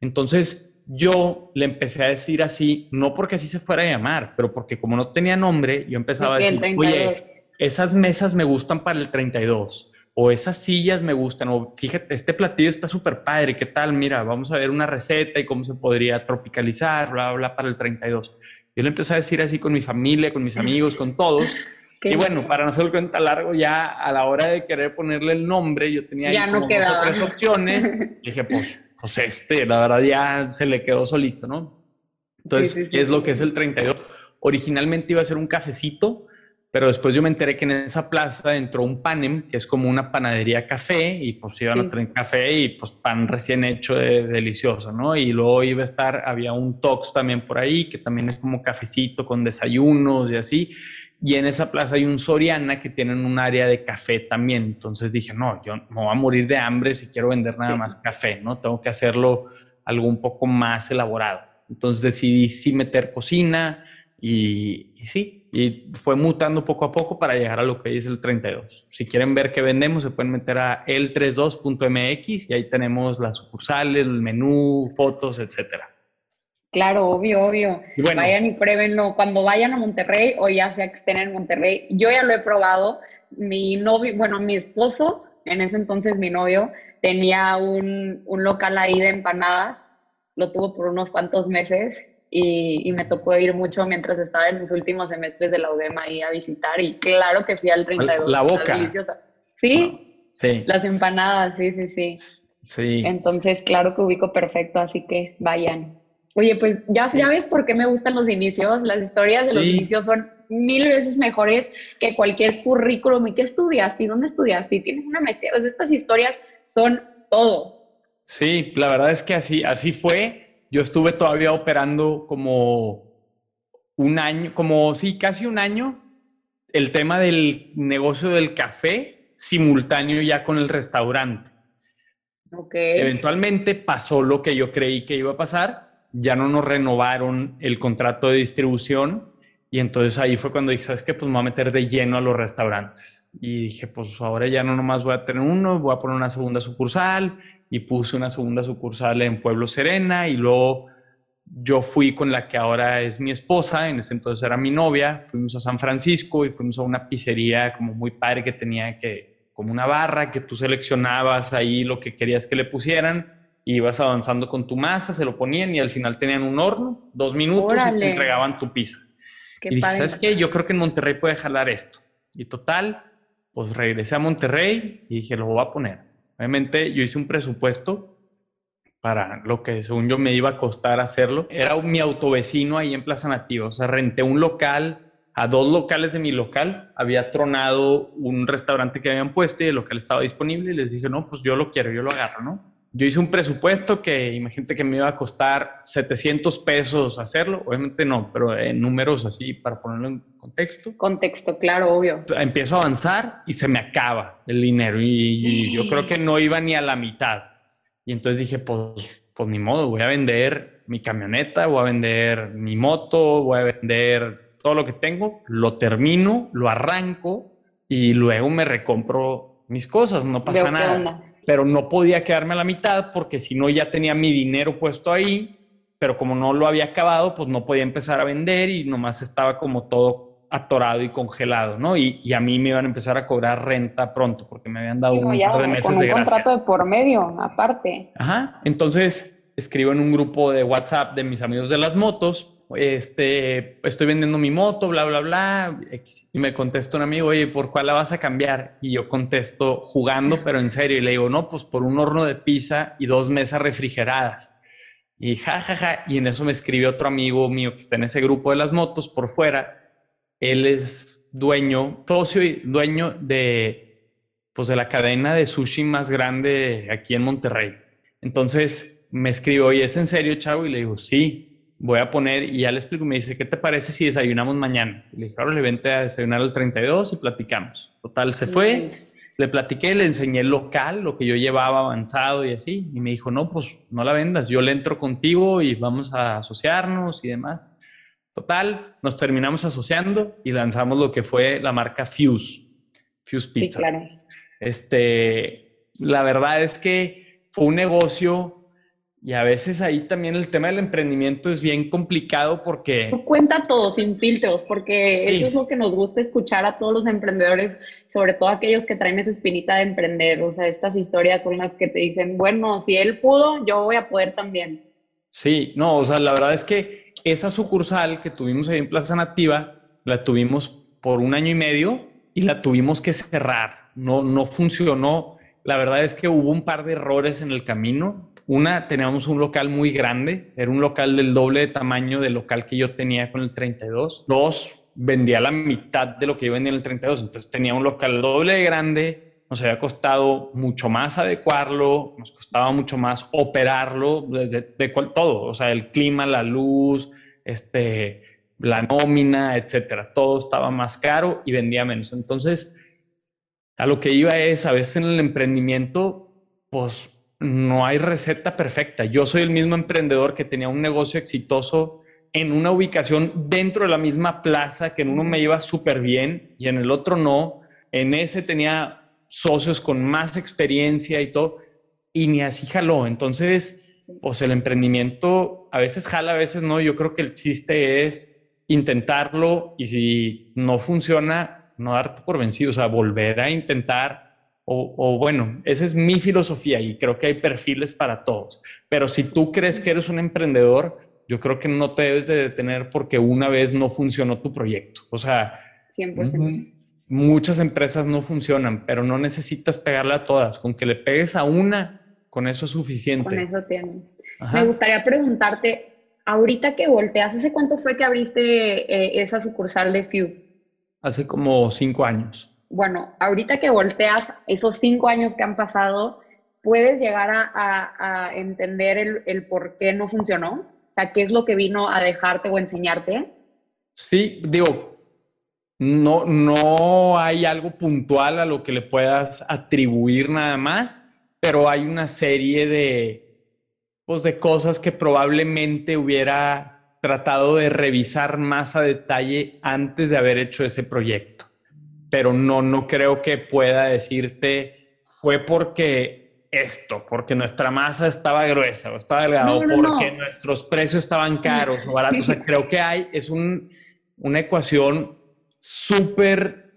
[SPEAKER 3] Entonces yo le empecé a decir así, no porque así se fuera a llamar, pero porque como no tenía nombre, yo empezaba a decir, oye, esas mesas me gustan para el 32 o esas sillas me gustan, o fíjate, este platillo está súper padre, ¿qué tal? Mira, vamos a ver una receta y cómo se podría tropicalizar, bla, bla, para el 32. Yo le empecé a decir así con mi familia, con mis amigos, con todos. y bueno, para no hacer el cuenta largo, ya a la hora de querer ponerle el nombre, yo tenía
[SPEAKER 2] ya
[SPEAKER 3] como dos o tres opciones. dije, pues, pues este, la verdad ya se le quedó solito, ¿no? Entonces, ¿qué es lo que es el 32? Originalmente iba a ser un cafecito, pero después yo me enteré que en esa plaza entró un Panem, que es como una panadería café, y pues iban a tener café y pues pan recién hecho de, delicioso, ¿no? Y luego iba a estar, había un Tox también por ahí, que también es como cafecito con desayunos y así. Y en esa plaza hay un Soriana que tienen un área de café también. Entonces dije, no, yo me voy a morir de hambre si quiero vender nada más café, ¿no? Tengo que hacerlo algo un poco más elaborado. Entonces decidí sí meter cocina y, y sí, y fue mutando poco a poco para llegar a lo que dice el 32. Si quieren ver qué vendemos, se pueden meter a el32.mx y ahí tenemos las sucursales, el menú, fotos, etcétera.
[SPEAKER 2] Claro, obvio, obvio. vayan y pruébenlo. Cuando vayan a Monterrey o ya sea que estén en Monterrey, yo ya lo he probado. Mi novio, bueno, mi esposo, en ese entonces mi novio, tenía un, un local ahí de empanadas. Lo tuvo por unos cuantos meses y, me tocó ir mucho mientras estaba en mis últimos semestres de la UDEM ahí a visitar y claro que fui al 32.
[SPEAKER 3] La boca.
[SPEAKER 2] ¿Sí? sí. Las empanadas, sí, sí, sí.
[SPEAKER 3] Sí.
[SPEAKER 2] Entonces, claro que ubico perfecto, así que vayan. Oye, pues ya, ya ves por qué me gustan los inicios. Las historias de los inicios son mil veces mejores que cualquier currículum. ¿Y qué estudiaste? ¿Y dónde estudiaste? ¿Y tienes una maestría? estas historias son todo.
[SPEAKER 3] Sí, la verdad es que así, así fue yo estuve todavía operando como un año, como sí, casi un año, el tema del negocio del café simultáneo ya con el restaurante.
[SPEAKER 2] Okay.
[SPEAKER 3] Eventualmente pasó lo que yo creí que iba a pasar, ya no nos renovaron el contrato de distribución. Y entonces ahí fue cuando dije, ¿sabes qué? Pues me voy a meter de lleno a los restaurantes. Y dije, pues ahora ya no nomás voy a tener uno, voy a poner una segunda sucursal. Y puse una segunda sucursal en Pueblo Serena. Y luego yo fui con la que ahora es mi esposa, en ese entonces era mi novia, fuimos a San Francisco y fuimos a una pizzería como muy padre que tenía que, como una barra que tú seleccionabas ahí lo que querías que le pusieran y ibas avanzando con tu masa, se lo ponían y al final tenían un horno, dos minutos y te entregaban tu pizza. y dije, ¿sabes qué? Yo creo que en Monterrey puede jalar esto. Y total, pues regresé a Monterrey y dije, lo voy a poner. Obviamente yo hice un presupuesto para lo que según yo me iba a costar hacerlo. Era mi autovecino ahí en Plaza Nativa, o sea, renté un local a dos locales de mi local. Había tronado un restaurante que habían puesto y el local estaba disponible y les dije, no, pues yo lo quiero, yo lo agarro, ¿no? Yo hice un presupuesto que imagínate que me iba a costar 700 pesos hacerlo. Obviamente no, pero en números así para ponerlo en contexto.
[SPEAKER 2] Contexto, claro, obvio.
[SPEAKER 3] Empiezo a avanzar y se me acaba el dinero y, yo creo que no iba ni a la mitad. Y entonces dije, pues, pues ni modo, voy a vender mi camioneta, voy a vender mi moto, voy a vender todo lo que tengo, lo termino, lo arranco y luego me recompro mis cosas, no pasa nada pero no podía quedarme a la mitad porque si no ya tenía mi dinero puesto ahí, pero como no lo había acabado, pues no podía empezar a vender y nomás estaba como todo atorado y congelado, ¿no? Y, a mí me iban a empezar a cobrar renta pronto porque me habían dado un par de meses con un
[SPEAKER 2] contrato de por medio, aparte.
[SPEAKER 3] Ajá, entonces escribo en un grupo de WhatsApp de mis amigos de las motos este, estoy vendiendo mi moto, bla, bla, bla. Y me contesta un amigo, oye, ¿por cuál la vas a cambiar? Y yo contesto jugando, pero en serio. Y le digo, no, pues por un horno de pizza y dos mesas refrigeradas. Y ja, ja, ja. Y en eso me escribe otro amigo mío que está en ese grupo de las motos por fuera. Él es dueño, socio y dueño de, pues de la cadena de sushi más grande aquí en Monterrey. Entonces me escribe, oye, ¿es en serio, chavo? Y le digo, sí voy a poner, y ya le explico, me dice, ¿qué te parece si desayunamos mañana? le dije, ahora le vente a desayunar al 32 y platicamos. Total, se fue, le platiqué, le enseñé el local, lo que yo llevaba avanzado y así, y me dijo, no, pues no la vendas, yo le entro contigo y vamos a asociarnos y demás. Total, nos terminamos asociando y lanzamos lo que fue la marca Fuse, Fuse Pizza. Sí, claro. Este, la verdad es que fue un negocio y a veces ahí también el tema del emprendimiento es bien complicado porque...
[SPEAKER 2] Cuenta todo sin filtros, porque eso es lo que nos gusta escuchar a todos los emprendedores, sobre todo aquellos que traen esa espinita de emprender. O sea, estas historias son las que te dicen, bueno, si él pudo, yo voy a poder también.
[SPEAKER 3] Sí, no, o sea, la verdad es que esa sucursal que tuvimos ahí en Plaza Nativa, la tuvimos por un año y medio y la tuvimos que cerrar. No, no funcionó. La verdad es que hubo un par de errores en el camino una, teníamos un local muy grande, era un local del doble de tamaño del local que yo tenía con el 32. Dos, vendía la mitad de lo que yo vendía en el 32, entonces tenía un local doble de grande, nos había costado mucho más adecuarlo, nos costaba mucho más operarlo, desde todo, o sea, el clima, la luz, este, la nómina, etcétera, todo estaba más caro y vendía menos. Entonces, a lo que iba es, a veces en el emprendimiento, pues no hay receta perfecta. Yo soy el mismo emprendedor que tenía un negocio exitoso en una ubicación dentro de la misma plaza, que en uno me iba súper bien y en el otro no. En ese tenía socios con más experiencia y todo, y ni así jaló. Entonces, pues el emprendimiento a veces jala, a veces no. Yo creo que el chiste es intentarlo y si no funciona, no darte por vencido, o sea, volver a intentar o, bueno, esa es mi filosofía y creo que hay perfiles para todos. Pero si tú crees que eres un emprendedor, yo creo que no te debes de detener porque una vez no funcionó tu proyecto. O sea, 100%. muchas empresas no funcionan, pero no necesitas pegarle a todas. Con que le pegues a una, con eso es suficiente.
[SPEAKER 2] Con eso tienes. Me gustaría preguntarte, ahorita que volteas, ¿hace cuánto fue que abriste eh, esa sucursal de Fuse?
[SPEAKER 3] Hace como cinco años
[SPEAKER 2] bueno, ahorita que volteas esos cinco años que han pasado, puedes llegar a, entender el, por qué no funcionó. O sea, ¿qué es lo que vino a dejarte o enseñarte?
[SPEAKER 3] Sí, digo, no, no hay algo puntual a lo que le puedas atribuir nada más, pero hay una serie de, pues, de cosas que probablemente hubiera tratado de revisar más a detalle antes de haber hecho ese proyecto pero no, no creo que pueda decirte fue porque esto, porque nuestra masa estaba gruesa o estaba delgada, o porque nuestros precios estaban caros o baratos. O sea, creo que hay, es un, una ecuación súper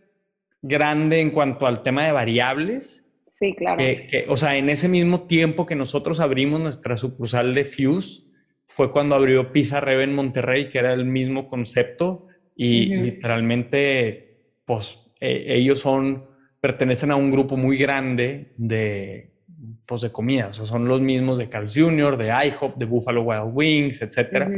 [SPEAKER 3] grande en cuanto al tema de variables.
[SPEAKER 2] Sí, claro.
[SPEAKER 3] Que, o sea, en ese mismo tiempo que nosotros abrimos nuestra sucursal de Fuse, fue cuando abrió Pizza Rev en Monterrey, que era el mismo concepto y literalmente, pues eh, ellos son, pertenecen a un grupo muy grande de, pues, de comida, o sea, son los mismos de Carl's Jr., de IHOP, de Buffalo Wild Wings, etc.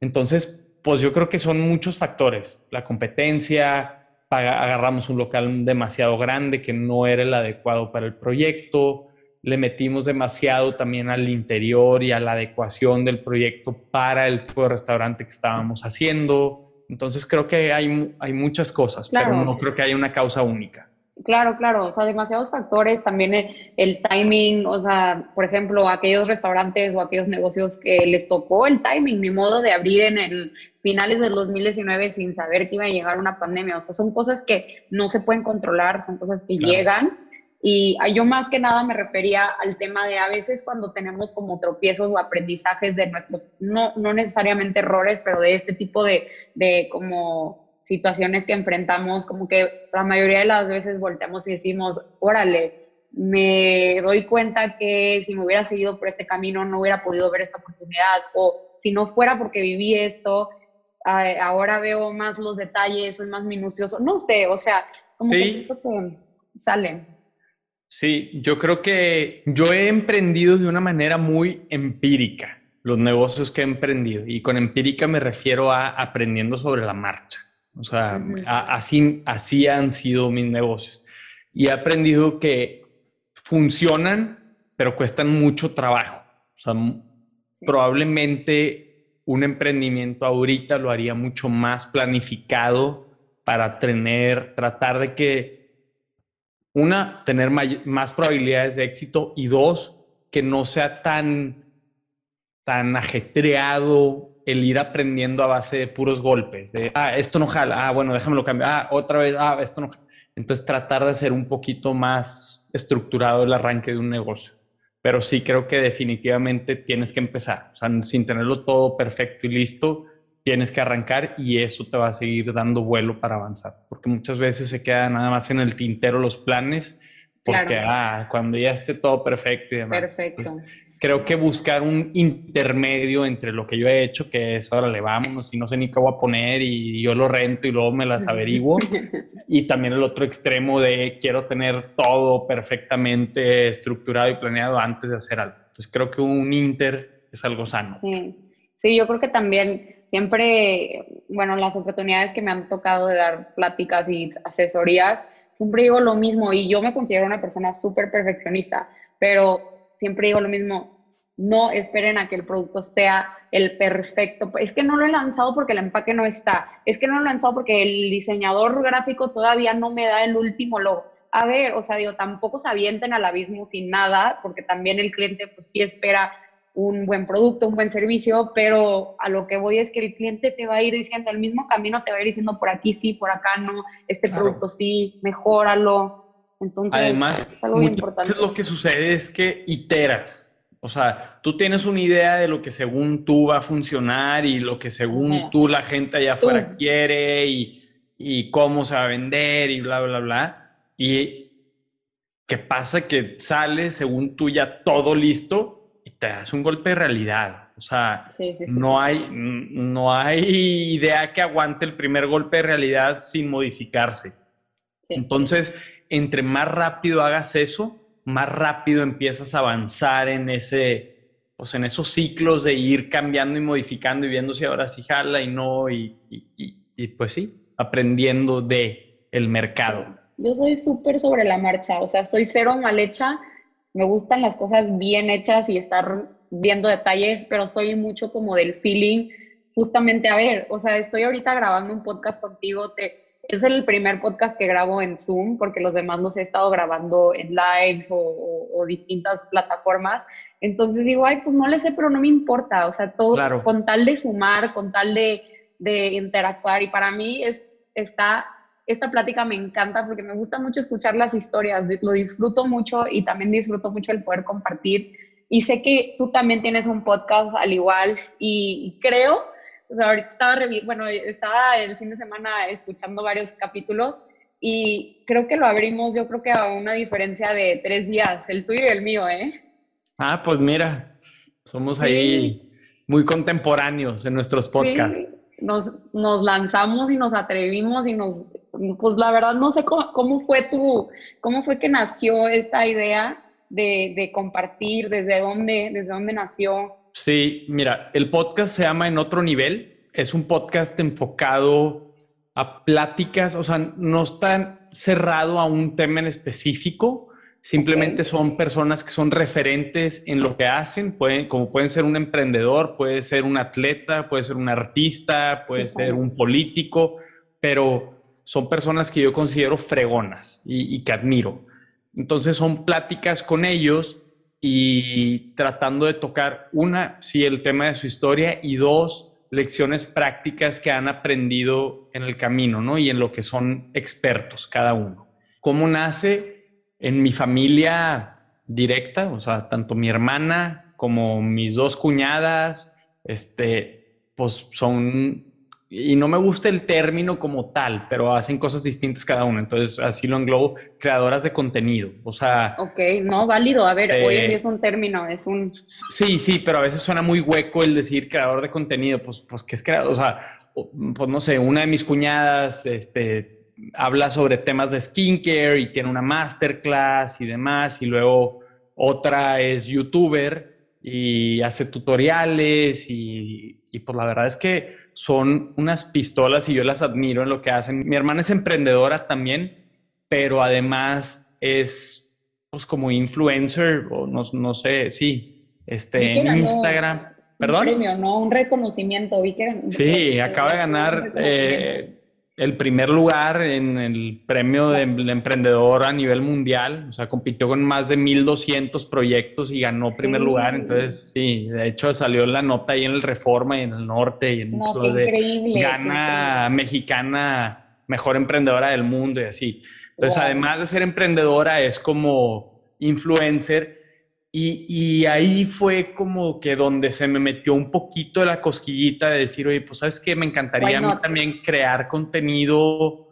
[SPEAKER 3] Entonces, pues yo creo que son muchos factores. La competencia, agarramos un local demasiado grande que no era el adecuado para el proyecto, le metimos demasiado también al interior y a la adecuación del proyecto para el tipo de restaurante que estábamos haciendo. Entonces creo que hay, hay muchas cosas, pero no creo que haya una causa única.
[SPEAKER 2] Claro, claro, o sea, demasiados factores, también el, timing, o sea, por ejemplo, aquellos restaurantes o aquellos negocios que les tocó el timing, mi modo de abrir en el finales del 2019 sin saber que iba a llegar una pandemia, o sea, son cosas que no se pueden controlar, son cosas que llegan y yo más que nada me refería al tema de a veces cuando tenemos como tropiezos o aprendizajes de nuestros, no, no necesariamente errores, pero de este tipo de, de como situaciones que enfrentamos, como que la mayoría de las veces volteamos y decimos, órale, me doy cuenta que si me hubiera seguido por este camino no hubiera podido ver esta oportunidad, o si no fuera porque viví esto, ahora veo más los detalles, soy más minucioso, no sé, o sea, como que, que salen.
[SPEAKER 3] Sí, yo creo que yo he emprendido de una manera muy empírica los negocios que he emprendido y con empírica me refiero a aprendiendo sobre la marcha. O sea, así, así han sido mis negocios. Y he aprendido que funcionan, pero cuestan mucho trabajo. O sea, probablemente un emprendimiento ahorita lo haría mucho más planificado para tener, tratar de que, una, tener más probabilidades de éxito y dos, que no sea tan, tan ajetreado el ir aprendiendo a base de puros golpes, de, ah, esto no jala, ah, bueno, déjamelo cambiar, ah, otra vez, ah, esto no jala. Entonces tratar de hacer un poquito más estructurado el arranque de un negocio. Pero sí creo que definitivamente tienes que empezar, sin tenerlo todo perfecto y listo, tienes que arrancar y eso te va a seguir dando vuelo para avanzar, porque muchas veces se queda nada más en el tintero los planes, porque ah, cuando ya esté todo perfecto y demás. Perfecto. Pues, creo que buscar un intermedio entre lo que yo he hecho, que es, órale, vámonos, y no sé ni qué voy a poner, y yo lo rento y luego me las averiguo. y también el otro extremo de quiero tener todo perfectamente estructurado y planeado antes de hacer algo. Entonces creo que un inter es algo sano.
[SPEAKER 2] Sí, sí yo creo que también siempre, bueno, las oportunidades que me han tocado de dar pláticas y asesorías, siempre digo lo mismo y yo me considero una persona súper perfeccionista, pero siempre digo lo mismo, no esperen a que el producto sea el perfecto. Es que no lo he lanzado porque el empaque no está. Es que no lo he lanzado porque el diseñador gráfico todavía no me da el último logo. A ver, o sea, digo, tampoco se avienten al abismo sin nada, porque también el cliente pues sí espera un buen producto, un buen servicio, pero a lo que voy es que el cliente te va a ir diciendo el mismo camino, te va a ir diciendo por aquí sí, por acá no, este producto sí, mejóralo. Entonces,
[SPEAKER 3] Además, lo que sucede es que iteras. O sea, tú tienes una idea de lo que según tú va a funcionar y lo que según tú la gente allá afuera quiere y, y, cómo se va a vender y bla, bla, bla. Y qué pasa que sale según tú ya todo listo te das un golpe de realidad. O sea, no, Hay, no hay idea que aguante el primer golpe de realidad sin modificarse. Entonces, entre más rápido hagas eso, más rápido empiezas a avanzar en ese, pues en esos ciclos de ir cambiando y modificando y viendo si ahora sí jala y no, y, y, pues sí, aprendiendo de el mercado.
[SPEAKER 2] Yo soy súper sobre la marcha, o sea, soy cero mal hecha, me gustan las cosas bien hechas y estar viendo detalles, pero soy mucho como del feeling, justamente, a ver, o sea, estoy ahorita grabando un podcast contigo, te, es el primer podcast que grabo en Zoom porque los demás los he estado grabando en lives o, distintas plataformas. Entonces digo, ay, pues no le sé, pero no me importa. O sea, todo con tal de sumar, con tal de, de interactuar. Y para mí es, está, esta plática me encanta porque me gusta mucho escuchar las historias. Lo disfruto mucho y también disfruto mucho el poder compartir. Y sé que tú también tienes un podcast al igual y creo o sea, ahorita estaba, bueno, estaba el fin de semana escuchando varios capítulos y creo que lo abrimos, yo creo que a una diferencia de tres días, el tuyo y el mío, ¿eh?
[SPEAKER 3] Ah, pues mira, somos ahí muy contemporáneos en nuestros podcasts.
[SPEAKER 2] Nos, nos, lanzamos y nos atrevimos y nos, pues la verdad no sé cómo, cómo fue tu, cómo fue que nació esta idea de, de compartir, desde dónde, desde dónde nació.
[SPEAKER 3] Sí, mira, el podcast se llama En otro nivel es un podcast enfocado a pláticas, o sea, no está cerrado a un tema en específico, simplemente son personas que son referentes en lo que hacen, pueden, como pueden ser un emprendedor, puede ser un atleta, puede ser un artista, puede ser un político, pero son personas que yo considero fregonas y, y que admiro. Entonces son pláticas con ellos y tratando de tocar, una, sí, el tema de su historia y dos, lecciones prácticas que han aprendido en el camino, ¿no? Y en lo que son expertos cada uno. ¿Cómo nace? En mi familia directa, o sea, tanto mi hermana como mis dos cuñadas, este, pues son y no me gusta el término como tal, pero hacen cosas distintas cada una. Entonces, así lo englobo, creadoras de contenido. O sea.
[SPEAKER 2] Ok, no, válido. A ver, hoy en día es un término, es un.
[SPEAKER 3] Sí, sí, pero a veces suena muy hueco el decir creador de contenido. Pues, pues ¿qué es creador? O sea, pues no sé, una de mis cuñadas, este, habla sobre temas de skincare y tiene una masterclass y demás. Y luego otra es youtuber y hace tutoriales y, y pues la verdad es que son unas pistolas y yo las admiro en lo que hacen. Mi hermana es emprendedora también, pero además es pues como influencer o no, no sé, sí, este, en Instagram.
[SPEAKER 2] ¿Perdón? Un premio, ¿no? Un reconocimiento. Vi que,
[SPEAKER 3] sí, acaba de ganar el primer lugar en el premio del emprendedor a nivel mundial. O sea, compitió con más de 1.200 proyectos y ganó primer lugar. Entonces, sí, de hecho salió la nota ahí en el Reforma y en el Norte y en
[SPEAKER 2] no, de increíble,
[SPEAKER 3] gana mexicana mejor emprendedora del mundo y así. Entonces, además de ser emprendedora, es como influencer y, ahí fue como que donde se me metió un poquito la cosquillita de decir, oye, pues sabes que me encantaría a mí también crear contenido.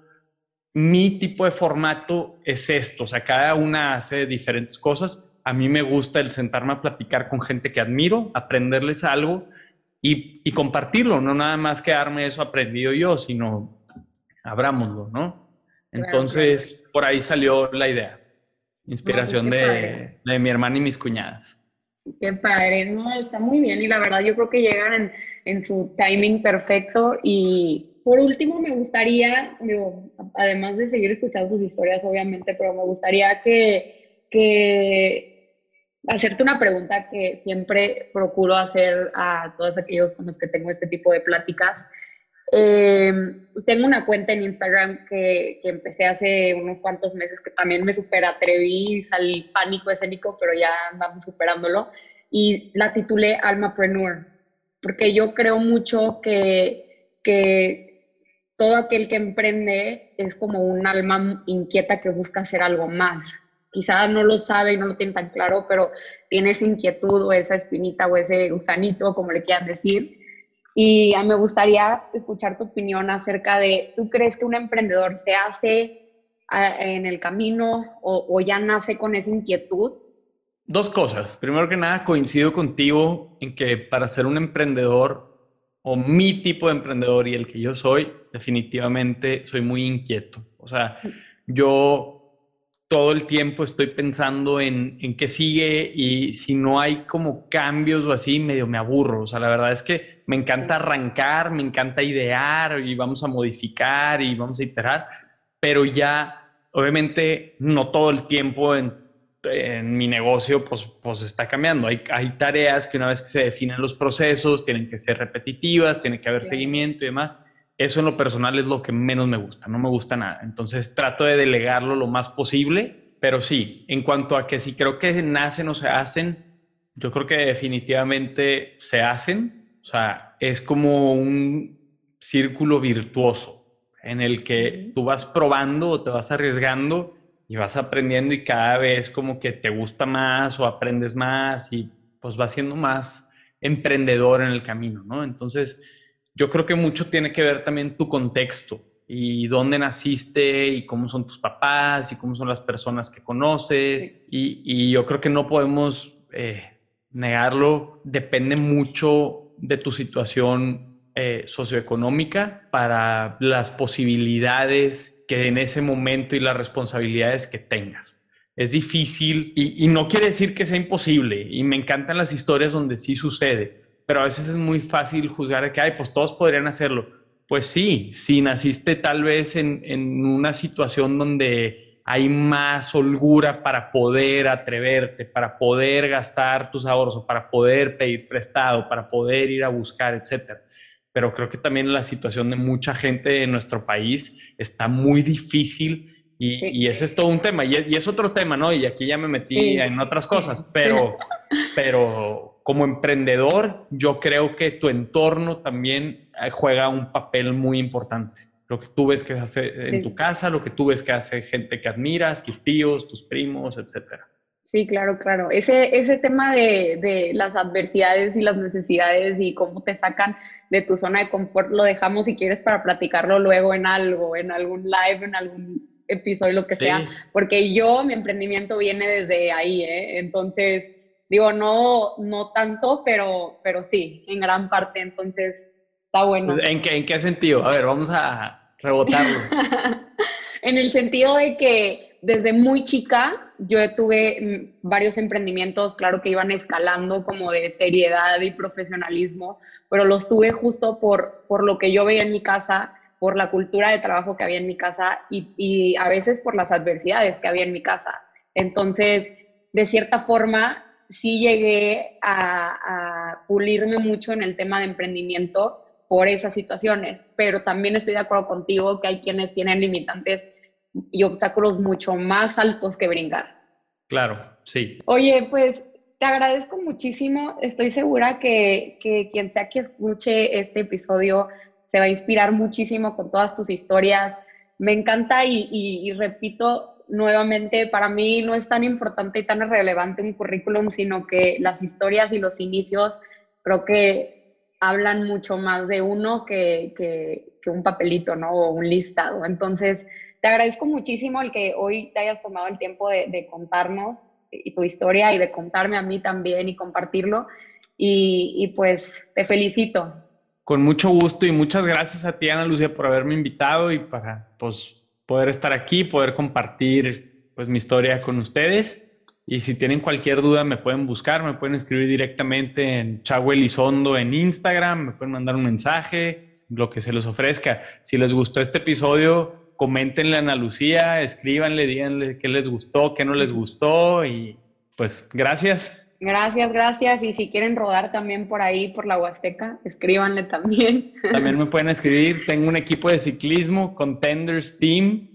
[SPEAKER 3] Mi tipo de formato es esto, o sea, cada una hace diferentes cosas. A mí me gusta el sentarme a platicar con gente que admiro, aprenderles algo y, y compartirlo, no nada más quedarme eso aprendido yo, sino abrámoslo, ¿no? Entonces, por ahí salió la idea. Inspiración pues, de, mi hermana y mis cuñadas.
[SPEAKER 2] Qué padre, no, está muy bien y la verdad yo creo que llegan en, en su timing perfecto y por último me gustaría, digo, además de seguir escuchando sus historias obviamente, pero me gustaría que, que hacerte una pregunta que siempre procuro hacer a todos aquellos con los que tengo este tipo de pláticas eh, tengo una cuenta en Instagram que, que, empecé hace unos cuantos meses que también me super atreví, salí pánico escénico, pero ya vamos superándolo. Y la titulé Almapreneur, porque yo creo mucho que, que todo aquel que emprende es como un alma inquieta que busca hacer algo más. Quizá no lo sabe y no lo tiene tan claro, pero tiene esa inquietud o esa espinita o ese gusanito, como le quieran decir y me gustaría escuchar tu opinión acerca de, ¿tú crees que un emprendedor se hace en el camino o, ya nace con esa inquietud?
[SPEAKER 3] Dos cosas. Primero que nada, coincido contigo en que para ser un emprendedor o mi tipo de emprendedor y el que yo soy, definitivamente soy muy inquieto. O sea, yo todo el tiempo estoy pensando en, en qué sigue y si no hay como cambios o así, medio me aburro. O sea, la verdad es que me encanta arrancar, me encanta idear y vamos a modificar y vamos a iterar, pero ya, obviamente, no todo el tiempo en, en mi negocio pues, pues está cambiando. Hay, hay tareas que una vez que se definen los procesos, tienen que ser repetitivas, tiene que haber seguimiento y demás eso en lo personal es lo que menos me gusta, no me gusta nada. Entonces trato de delegarlo lo más posible, pero sí, en cuanto a que si creo que nacen o se hacen, yo creo que definitivamente se hacen. O sea, es como un círculo virtuoso en el que tú vas probando o te vas arriesgando y vas aprendiendo y cada vez como que te gusta más o aprendes más y pues vas siendo más emprendedor en el camino, ¿no? Entonces, yo creo que mucho tiene que ver también tu contexto y dónde naciste y cómo son tus papás y cómo son las personas que conoces. Y, yo creo que no podemos eh, negarlo. Depende mucho de tu situación eh, socioeconómica para las posibilidades que en ese momento y las responsabilidades que tengas. Es difícil y, y no quiere decir que sea imposible. Y me encantan las historias donde sí sucede pero a veces es muy fácil juzgar que, ay, pues todos podrían hacerlo. Pues sí, si naciste tal vez en, en una situación donde hay más holgura para poder atreverte, para poder gastar tus ahorros o para poder pedir prestado, para poder ir a buscar, etcétera. Pero creo que también la situación de mucha gente en nuestro país está muy difícil y, ese es todo un tema. Y es, otro tema, ¿no? Y aquí ya me metí en otras cosas, pero, pero como emprendedor, yo creo que tu entorno también eh, juega un papel muy importante. Lo que tú ves que hace en tu casa, lo que tú ves que hace gente que admiras, tus tíos, tus primos, etcétera.
[SPEAKER 2] Sí, claro, claro. Ese, ese tema de, de, las adversidades y las necesidades y cómo te sacan de tu zona de confort lo dejamos si quieres para platicarlo luego en algo, en algún live, en algún episodio, lo que sea, porque yo, mi emprendimiento viene desde ahí, ¿eh? Entonces, Digo, no, no tanto, pero, pero sí, en gran parte. Entonces, está bueno.
[SPEAKER 3] ¿En qué, ¿En qué sentido? A ver, vamos a rebotarlo.
[SPEAKER 2] en el sentido de que desde muy chica yo tuve mm, varios emprendimientos, claro que iban escalando como de seriedad y profesionalismo, pero los tuve justo por, por lo que yo veía en mi casa, por la cultura de trabajo que había en mi casa y, y a veces por las adversidades que había en mi casa. Entonces, de cierta forma, sí llegué a, pulirme mucho en el tema de emprendimiento por esas situaciones, pero también estoy de acuerdo contigo que hay quienes tienen limitantes y obstáculos mucho más altos que brincar.
[SPEAKER 3] Claro, sí.
[SPEAKER 2] Oye, pues te agradezco muchísimo. Estoy segura que, quien sea que escuche este episodio se va a inspirar muchísimo con todas tus historias. Me encanta y repito, nuevamente, para mí no es tan importante y tan relevante un currículum, sino que las historias y los inicios creo que hablan mucho más de uno que, que, un papelito, ¿no? O un listado. Entonces, te agradezco muchísimo el que hoy te hayas tomado el tiempo de, contarnos y tu historia y de contarme a mí también y compartirlo. Y, y, pues te felicito.
[SPEAKER 3] Con mucho gusto y muchas gracias a ti, Ana Lucia, por haberme invitado y para pues, poder estar aquí, poder compartir pues mi historia con ustedes. Y si tienen cualquier duda me pueden buscar, me pueden escribir directamente en Chagüe Elizondo en Instagram, me pueden mandar un mensaje, lo que se les ofrezca. Si les gustó este episodio, coméntenle a Ana Lucía, escríbanle, díganle qué les gustó, qué no les gustó y pues gracias.
[SPEAKER 2] Gracias, gracias. Y si quieren rodar también por ahí, por la Huasteca, escríbanle también.
[SPEAKER 3] También me pueden escribir. Tengo un equipo de ciclismo, Contenders Team.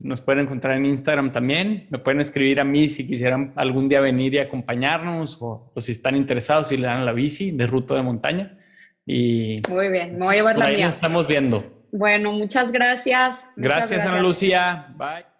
[SPEAKER 3] Nos pueden encontrar en Instagram también. Me pueden escribir a mí si quisieran algún día venir y acompañarnos o, si están interesados, si le dan la bici de ruta de montaña. Y
[SPEAKER 2] Muy bien, me voy a llevar la
[SPEAKER 3] mía. estamos viendo.
[SPEAKER 2] Bueno, muchas gracias.
[SPEAKER 3] gracias, gracias, Ana Lucía. Bye.